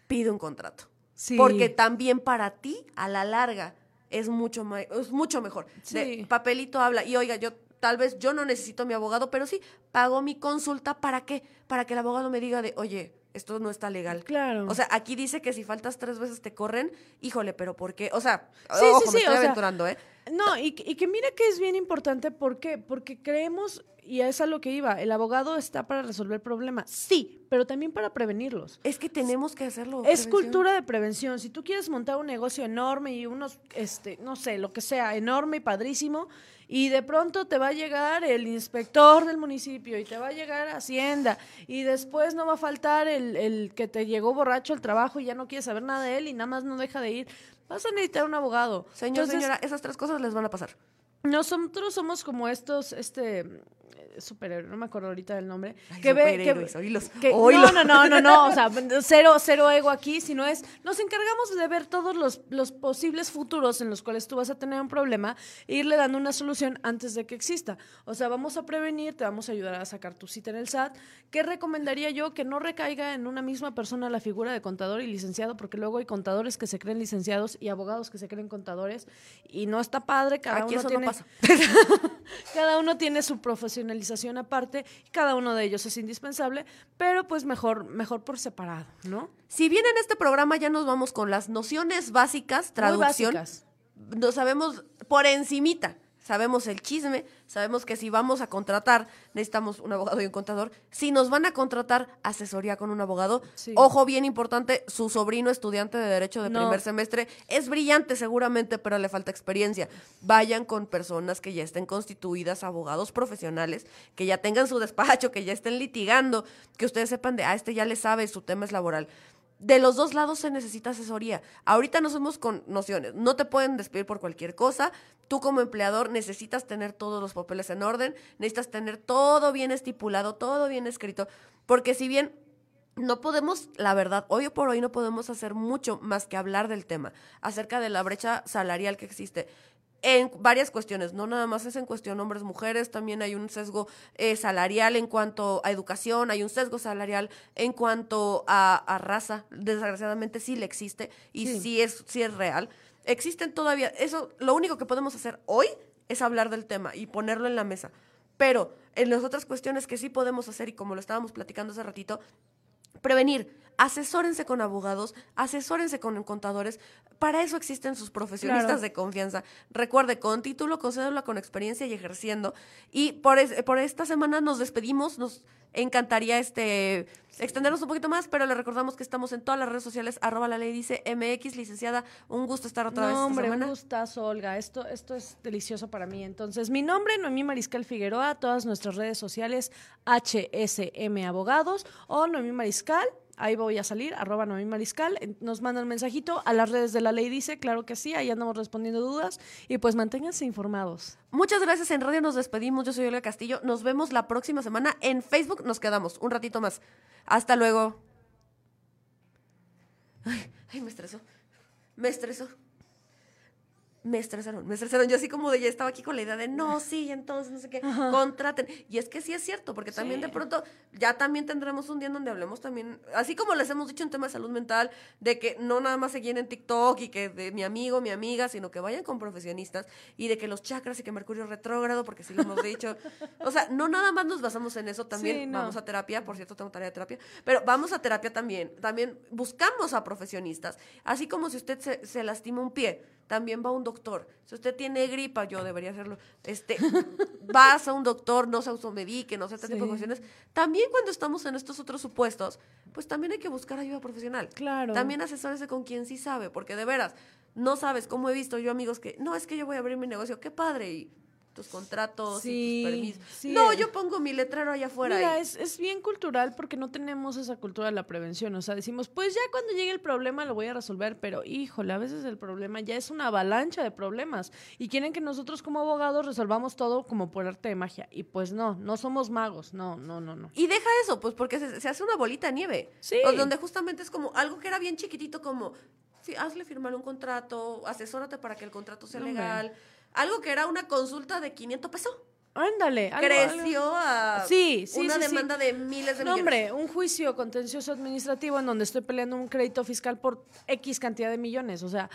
Pide un contrato.
Sí.
Porque también para ti, a la larga, es mucho, es mucho mejor. De
Sí.
papelito habla. Y oiga, yo tal vez yo no necesito mi abogado, pero sí, pago mi consulta. ¿Para qué? Para que el abogado me diga de, oye, esto no está legal.
Claro.
O sea, aquí dice que si faltas tres veces te corren. Híjole, pero ¿por qué? O sea,
Sí,
ojo,
sí,
me
sí,
estoy
sea,
aventurando, ¿eh?
No, y, que- y que mira que es bien importante, ¿por qué? Porque creemos, y es a lo que iba, el abogado está para resolver problemas, sí, pero también para prevenirlos.
Es que tenemos que hacerlo.
Es
prevención.
cultura de prevención. Si tú quieres montar un negocio enorme y unos, este, no sé, lo que sea, enorme y padrísimo, y de pronto te va a llegar el inspector del municipio y te va a llegar Hacienda, y después no va a faltar el, el que te llegó borracho al trabajo y ya no quiere saber nada de él y nada más no deja de ir, vas a necesitar un abogado.
Señor,
Entonces,
señora, esas tres cosas les van a pasar.
nosotros somos como estos, este superhéroe, no me acuerdo ahorita del nombre,
Ay,
que ve, que,
oílos,
que-
oílos.
no, no, no, no, no, o sea, cero, cero ego aquí, sino es, nos encargamos de ver todos los, los posibles futuros en los cuales tú vas a tener un problema e irle dando una solución antes de que exista. O sea, vamos a prevenir, te vamos a ayudar a sacar tu cita en el SAT. ¿Qué recomendaría yo? Que no recaiga en una misma persona la figura de contador y licenciado, porque luego hay contadores que se creen licenciados y abogados que se creen contadores y no está padre, cada
Aquí
uno
eso
tiene
no pasa.
cada uno tiene su profesionalización aparte, y cada uno de ellos es indispensable, pero pues mejor, mejor por separado, ¿no?
Si bien en este programa ya nos vamos con las nociones básicas, traducción,
Muy básicas.
no sabemos por encimita. Sabemos el chisme, sabemos que si vamos a contratar, necesitamos un abogado y un contador. Si nos van a contratar asesoría con un abogado,
Sí.
ojo bien importante, su sobrino estudiante de Derecho de
No.
primer semestre es brillante seguramente, pero le falta experiencia. Vayan con personas que ya estén constituidas, abogados profesionales, que ya tengan su despacho, que ya estén litigando, que ustedes sepan de, ah, este ya le sabe, su tema es laboral. De los dos lados se necesita asesoría. Ahorita no somos con nociones. No te pueden despedir por cualquier cosa. Tú como empleador necesitas tener todos los papeles en orden, necesitas tener todo bien estipulado, todo bien escrito, porque si bien no podemos, la verdad, hoy por hoy no podemos hacer mucho más que hablar del tema acerca de la brecha salarial que existe en varias cuestiones, no nada más es en cuestión hombres, mujeres, también hay un sesgo eh, salarial en cuanto a educación, hay un sesgo salarial en cuanto a, a raza, desgraciadamente sí le existe y
Sí.
sí, es, sí es real. Existen todavía, eso, lo único que podemos hacer hoy es hablar del tema y ponerlo en la mesa. Pero en las otras cuestiones que sí podemos hacer, y como lo estábamos platicando hace ratito, prevenir. Asesórense con abogados, asesórense con contadores. Para eso existen sus profesionistas
Claro.
de confianza. Recuerde, con título, con cédula, con experiencia y ejerciendo. Y por, es- por esta semana nos despedimos. Nos encantaría este extendernos un poquito más, pero le recordamos que estamos en todas las redes sociales, arroba la ley dice MX, licenciada, un gusto estar otra vez
No,
esta
hombre,
semana.
un gustazo, Olga. Esto, esto es delicioso para mí. Entonces, mi nombre, Noemí Mariscal Figueroa, todas nuestras redes sociales, HSM Abogados o Noemí Mariscal. Ahí voy a salir, arroba Noemí Mariscal. Nos mandan un mensajito a las redes de la ley dice, claro que sí, ahí andamos respondiendo dudas. Y pues manténganse informados.
Muchas gracias, en radio nos despedimos, yo soy Olga Castillo, nos vemos la próxima semana, en Facebook nos quedamos un ratito más. Hasta luego. Ay, ay, me estresó, me estresó. Me estresaron, me estresaron. Yo así como de ya estaba aquí con la idea de no, sí, entonces no sé qué, contraten. Y es que sí es cierto, porque también de pronto ya también tendremos un día en donde hablemos también, así como les hemos dicho en tema de salud mental, de que no nada más se guíen en TikTok y que de mi amigo, mi amiga, sino que vayan con profesionistas y de que los chakras y que Mercurio retrógrado, porque sí lo hemos dicho. O sea, no nada más nos basamos en eso, también
Sí, no.
vamos a terapia, por cierto, tengo tarea de terapia, pero vamos a terapia también. También buscamos a profesionistas, así como si usted se, se lastima un pie, también va a un doctor. Si usted tiene gripa, yo debería hacerlo. Este, vas a un doctor, no se automedique, no sé, este tipo de
Sí.
cuestiones. También cuando estamos en estos otros supuestos, pues también hay que buscar ayuda profesional.
Claro.
También asesórese con quien sí sabe, porque de veras, no sabes cómo he visto yo amigos que, no, es que yo voy a abrir mi negocio, qué padre, y tus contratos
Sí,
y tus permisos.
sí,
no,
eh.
yo pongo mi letrero allá afuera.
Mira, es, es bien cultural porque no tenemos esa cultura de la prevención. O sea, decimos, pues ya cuando llegue el problema lo voy a resolver, pero híjole, a veces el problema ya es una avalancha de problemas y quieren que nosotros como abogados resolvamos todo como por arte de magia. Y pues no, no somos magos, no, no, no, no.
Y deja eso, pues porque se, se hace una bolita de nieve.
Sí.
Donde justamente es como algo que era bien chiquitito, como, sí, hazle firmar un contrato, asesórate para que el contrato sea
Hombre.
legal. Algo que era una consulta de 500 pesos.
Ándale. algo-
Creció a
Sí, sí,
una
sí,
demanda de miles de
No,
millones.
hombre, un juicio contencioso administrativo en donde estoy peleando un crédito fiscal por X cantidad de millones. O sea,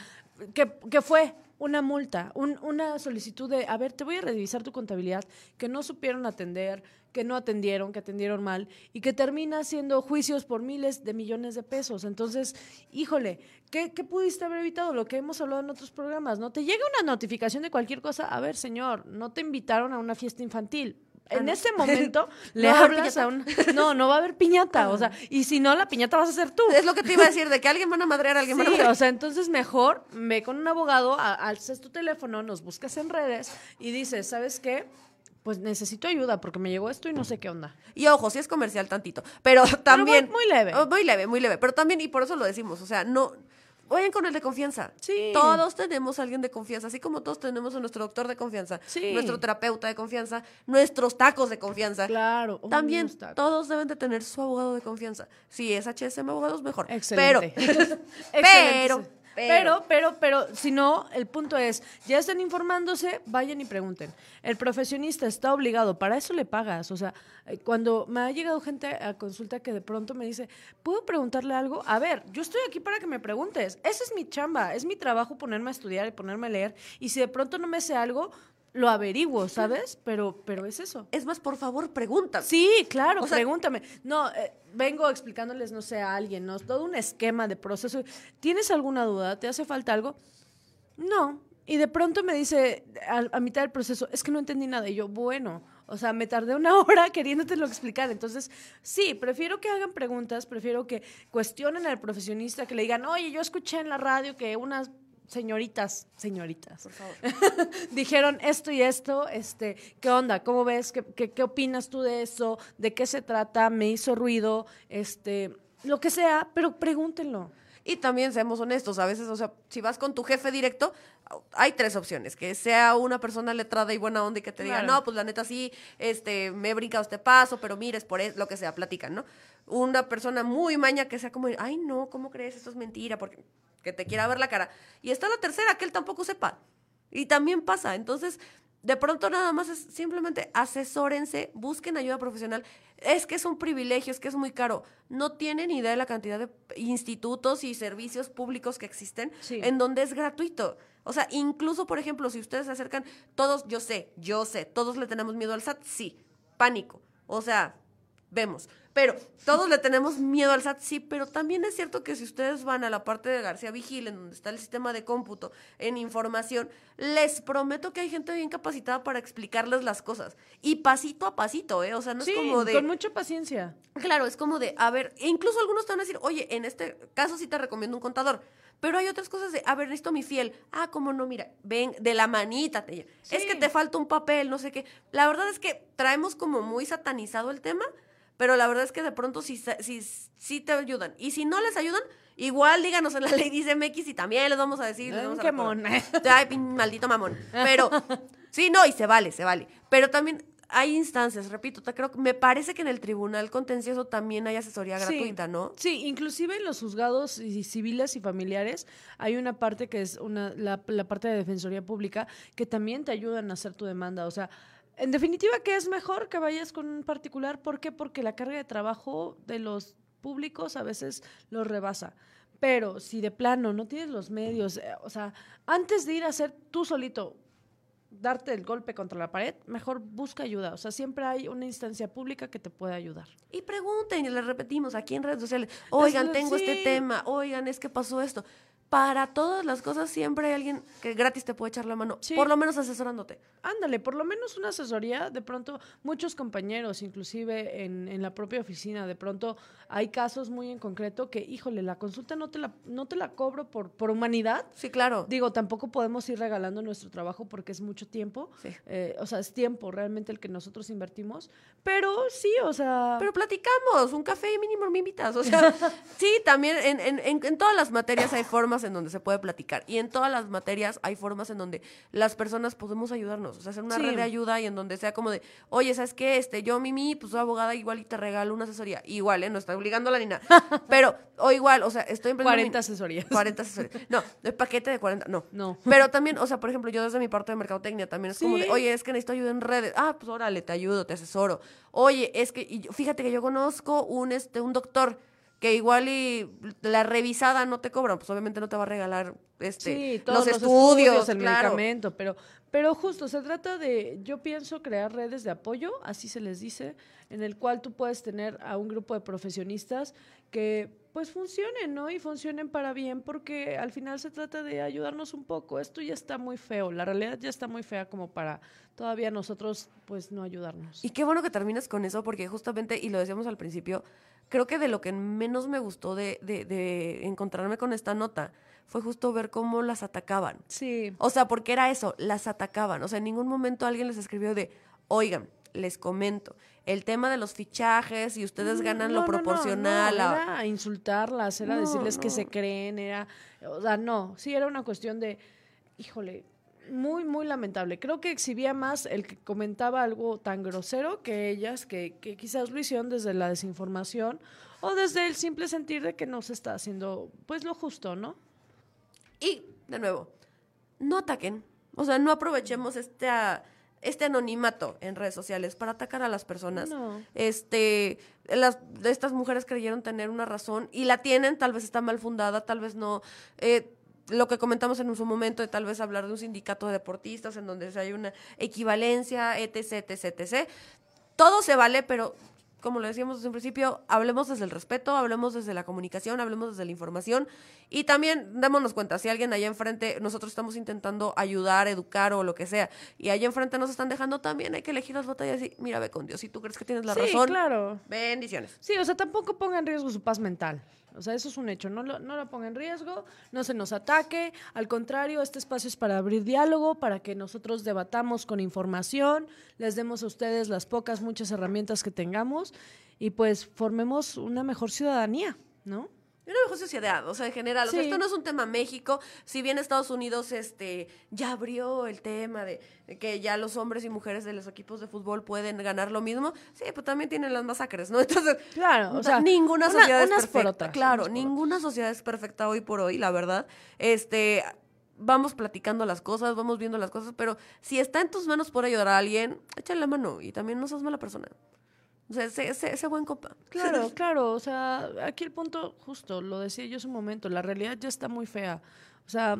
que, que fue una multa, un- una solicitud de, a ver, te voy a revisar tu contabilidad, que no supieron atender, que no atendieron, que atendieron mal, y que termina siendo juicios por miles de millones de pesos. Entonces, híjole, ¿qué, qué pudiste haber evitado? Lo que hemos hablado en otros programas, ¿no? Te llega una notificación de cualquier cosa, a ver, señor, no te invitaron a una fiesta infantil. En ese momento le
¿No va a haber
hablas a un... No, no va a haber piñata, o sea, y si no, la piñata vas a ser tú.
Es lo que te iba a decir, de que alguien van a madrear a alguien van a
Sí,
madrear.
o sea, entonces mejor ve con un abogado, a- alzas tu teléfono, nos buscas en redes y dices, ¿sabes qué? Pues necesito ayuda porque me llegó esto y no sé qué onda.
Y ojo, sí es comercial tantito, pero también...
muy- muy leve.
Oh, Muy leve, muy leve. Pero también, y por eso lo decimos, o sea, no... Vayan con el de confianza.
Sí.
Todos tenemos a alguien de confianza, así como todos tenemos a nuestro doctor de confianza,
Sí.
nuestro terapeuta de confianza, nuestros tacos de confianza.
Claro.
También todos deben de tener su abogado de confianza. Si es HSM abogados, mejor.
Excelente.
Pero,
Excelente.
Pero,
Pero, pero, pero, si no, el punto es, ya están informándose, vayan y pregunten. El profesionista está obligado, para eso le pagas. O sea, eh, cuando me ha llegado gente a consulta que de pronto me dice, ¿puedo preguntarle algo? A ver, yo estoy aquí para que me preguntes. Esa es mi chamba, es mi trabajo ponerme a estudiar y ponerme a leer. Y si de pronto no me sé algo, lo averiguo, ¿sabes? Pero, pero es eso.
es más, por favor, pregúntame.
Sí, claro,
O sea-
pregúntame. No, eh, vengo explicándoles, no sé, a alguien, ¿no? Todo un esquema de proceso. ¿Tienes alguna duda? ¿Te hace falta algo? No. Y de pronto me dice a, a mitad del proceso, es que no entendí nada. Y yo, bueno, o sea, me tardé una hora queriéndotelo explicar. Entonces, sí, prefiero que hagan preguntas, prefiero que cuestionen al profesionista, que le digan, oye, yo escuché en la radio que unas señoritas, señoritas,
Por favor.
dijeron esto y esto, este, ¿qué onda? ¿Cómo ves? ¿Qué, qué, qué opinas tú de eso? ¿De qué se trata? ¿Me hizo ruido? Este, lo que sea, pero pregúntenlo.
Y también seamos honestos, a veces, o sea, si vas con tu jefe directo, hay tres opciones, que sea una persona letrada y buena onda y que te diga,
Claro.
no, pues la neta sí, este, me he brincado este paso, pero mires por eso, lo que sea, platican, ¿no? Una persona muy maña que sea como, ay, no, ¿cómo crees? Esto es mentira, porque que te quiera ver la cara. Y está la tercera, que él tampoco sepa. Y también pasa. Entonces, de pronto nada más es simplemente asesórense, busquen ayuda profesional. Es que es un privilegio, es que es muy caro. No tienen idea de la cantidad de institutos y servicios públicos que existen
Sí.
en donde es gratuito. O sea, incluso, por ejemplo, si ustedes se acercan, todos, yo sé, yo sé, todos le tenemos miedo al SAT, sí, pánico. O sea, vemos. Pero todos le tenemos miedo al SAT, sí, pero también es cierto que si ustedes van a la parte de García Vigil, en donde está el sistema de cómputo, en información, les prometo que hay gente bien capacitada para explicarles las cosas. Y pasito a pasito, ¿eh? O sea, no
Sí,
es como de...
con mucha paciencia.
Claro, es como de, a ver, e incluso algunos te van a decir, oye, en este caso sí te recomiendo un contador. Pero hay otras cosas de, a ver, necesito mi fiel. Ah, cómo no, mira, ven, de la manita te lleva. Es
Sí.
que te falta un papel, no sé qué. La verdad es que traemos como muy satanizado el tema, pero la verdad es que de pronto sí, sí, sí te ayudan. Y si no les ayudan, igual díganos en la ley dice MX y también les vamos a decir. les vamos a
qué mona.
Ay, maldito mamón. Pero, sí, no, y se vale, se vale. Pero también hay instancias, repito, te creo me parece que en el tribunal contencioso también hay asesoría
Sí.
gratuita, ¿no?
Sí, inclusive en los juzgados y- civiles y familiares hay una parte que es una, la, la parte de defensoría pública que también te ayudan a hacer tu demanda. O sea, en definitiva, ¿qué es mejor que vayas con un particular? ¿Por qué? Porque la carga de trabajo de los públicos a veces los rebasa. Pero si de plano no tienes los medios, eh, o sea, antes de ir a hacer tú solito darte el golpe contra la pared, mejor busca ayuda. O sea, siempre hay una instancia pública que te puede ayudar.
Y pregunten, y les repetimos aquí en redes sociales, oigan, tengo
sí.
este tema, oigan, es que pasó esto. Para todas las cosas siempre hay alguien que gratis te puede echar la mano,
Sí.
por lo menos asesorándote.
Ándale, por lo menos una asesoría, de pronto muchos compañeros, inclusive en, en la propia oficina, de pronto hay casos muy en concreto que, híjole, la consulta no te la, no te la cobro por, por humanidad.
Sí, claro.
Digo, tampoco podemos ir regalando nuestro trabajo porque es mucho tiempo,
Sí.
eh, o sea, es tiempo realmente el que nosotros invertimos, pero sí, o sea...
Pero platicamos, un café mínimo me invitas. O sea, sí, también en, en, en, en todas las materias hay formas en donde se puede platicar. Y en todas las materias hay formas en donde las personas podemos ayudarnos. O sea, hacer una
Sí.
red de ayuda y en donde sea como de, oye, ¿sabes qué? Este, yo, Mimi, pues soy abogada igual y te regalo una asesoría. Igual, ¿eh? No está obligándola ni nada. Pero, o igual, o sea, estoy emprendiendo
40
mi-
asesorías.
40 asesorías. No, el paquete de 40, no.
No.
Pero también, o sea, por ejemplo, yo desde mi parte de mercadotecnia también es como de, oye, es que necesito ayuda en redes. Ah, pues órale, te ayudo, te asesoro. Oye, es que, y fíjate que yo conozco un, este, un doctor que igual y la revisada no te cobran, pues obviamente no te va a regalar este,
Sí,
los,
todos los,
estudios,
el
claro.
medicamento, pero, pero justo se trata de, yo pienso crear redes de apoyo, así se les dice, en el cual tú puedes tener a un grupo de profesionistas que pues funcionen, ¿no? Y funcionen para bien, porque al final se trata de ayudarnos un poco. Esto ya está muy feo, la realidad ya está muy fea como para todavía nosotros pues no ayudarnos.
Y qué bueno que termines con eso, porque justamente, y lo decíamos al principio, creo que de lo que menos me gustó de, de, de encontrarme con esta nota fue justo ver cómo las atacaban.
Sí,
O sea, porque era eso, las atacaban. O sea, en ningún momento alguien les escribió de, oigan, les comento, el tema de los fichajes y ustedes ganan
Mm, No,
lo
no,
proporcional.
no,
a-
era insultarlas, era decirles que se creen, era, o sea, no, sí era una cuestión de, híjole, muy, muy lamentable. Creo que exhibía más el que comentaba algo tan grosero que ellas, que, que quizás lo hicieron desde la desinformación o desde el simple sentir de que no se está haciendo, pues, lo justo, ¿no?
Y, de nuevo, no ataquen. O sea, no aprovechemos este, ah, este anonimato en redes sociales para atacar a las personas.
No.
Este, las, estas mujeres creyeron tener una razón y la tienen, tal vez está mal fundada, tal vez no. Eh, lo que comentamos en su momento de tal vez hablar de un sindicato de deportistas en donde hay una equivalencia, etc, etc, etc. Todo se vale, pero como lo decíamos desde un principio, hablemos desde el respeto, hablemos desde la comunicación, hablemos desde la información y también démonos cuenta, si alguien allá enfrente, nosotros estamos intentando ayudar, educar o lo que sea, y allá enfrente nos están dejando, también hay que elegir las batallas y mira, ve con Dios, si tú crees que tienes la
sí,
razón,
claro.
bendiciones.
Sí, o sea, tampoco ponga en riesgo su paz mental. O sea, eso es un hecho. No lo, no lo ponga en riesgo, no se nos ataque. Al contrario, este espacio es para abrir diálogo, para que nosotros debatamos con información, les demos a ustedes las pocas, muchas herramientas que tengamos y pues formemos una mejor ciudadanía, ¿no?
Y una mejor sociedad, o sea, en general. O sea,
Sí.
esto no es un tema México. Si bien Estados Unidos este, ya abrió el tema de, de que ya los hombres y mujeres de los equipos de fútbol pueden ganar lo mismo, sí, pues también tienen las masacres, ¿no? Entonces,
Claro, o sea,
ninguna
una-
sociedad es
unas
perfecta.
otras,
claro, ninguna sociedad es perfecta hoy por hoy, la verdad. Este, vamos platicando las cosas, vamos viendo las cosas, pero si está en tus manos por ayudar a alguien, échale la mano y también no seas mala persona. O sea, sé buen copa.
Claro, claro, o sea, aquí el punto justo, lo decía yo hace un momento, la realidad ya está muy fea. O sea,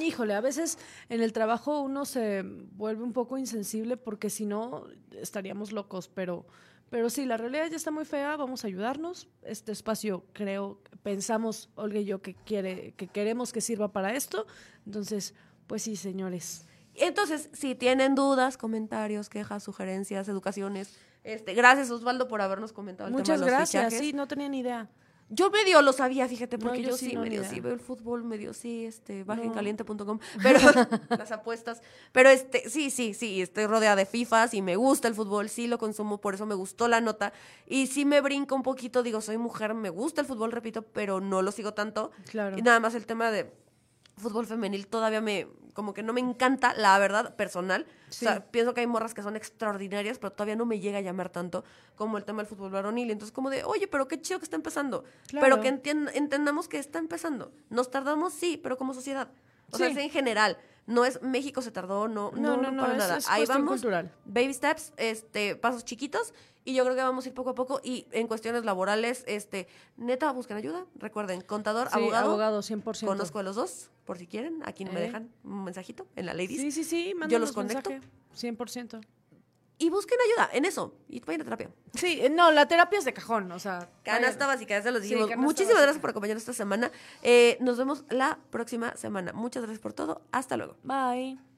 híjole, a veces en el trabajo uno se vuelve un poco insensible porque si no estaríamos locos, pero Pero sí, la realidad ya está muy fea, vamos a ayudarnos. Este espacio, creo, pensamos, Olga y yo, que, quiere, que queremos que sirva para esto. Entonces, pues sí, señores.
Entonces, si tienen dudas, comentarios, quejas, sugerencias, educaciones, este, gracias Osvaldo por habernos comentado el
Muchas
tema de los
gracias,
fichajes.
sí, no tenía ni idea.
Yo medio lo sabía, fíjate,
No,
porque
yo
yo,
sí no,
medio sí veo el fútbol, medio sí, este,
No.
bajencaliente.com, pero las apuestas, pero este, sí, sí, sí, estoy rodeada de FIFAs y me gusta el fútbol, sí lo consumo, por eso me gustó la nota y sí me brinco un poquito, digo, soy mujer, me gusta el fútbol, repito, pero no lo sigo tanto.
Claro.
Y nada más el tema de fútbol femenil todavía me, como que no me encanta, la verdad, personal.
Sí.
O sea, pienso que hay morras que son extraordinarias, pero todavía no me llega a llamar tanto como el tema del fútbol varonil. Y entonces como de, oye, pero qué chido que está empezando.
Claro.
Pero que entien- entendamos que está empezando. Nos tardamos, sí, pero como sociedad. O sea,
Sí.
es en general. No es México se tardó, no, no, no, para
es-
nada.
es
Ahí vamos,
cultural.
baby steps, este, pasos chiquitos, y yo creo que vamos a ir poco a poco. Y en cuestiones laborales, este, neta, busquen ayuda. Recuerden, contador,
Sí,
abogado,
abogado, 100%.
conozco a los dos, por si quieren. Aquí me
Eh.
dejan un mensajito en la ladies.
Sí, sí, sí,
Yo los conecto.
mensaje, 100%.
Y busquen ayuda en eso. Y vayan a terapia.
Sí, eh, no, la terapia es de cajón, o sea.
Canasta
vayan.
básica, ya se los dijimos. Muchísimas
básica.
gracias por acompañarnos esta semana. Eh, nos vemos la próxima semana. Muchas gracias por todo. Hasta luego.
Bye.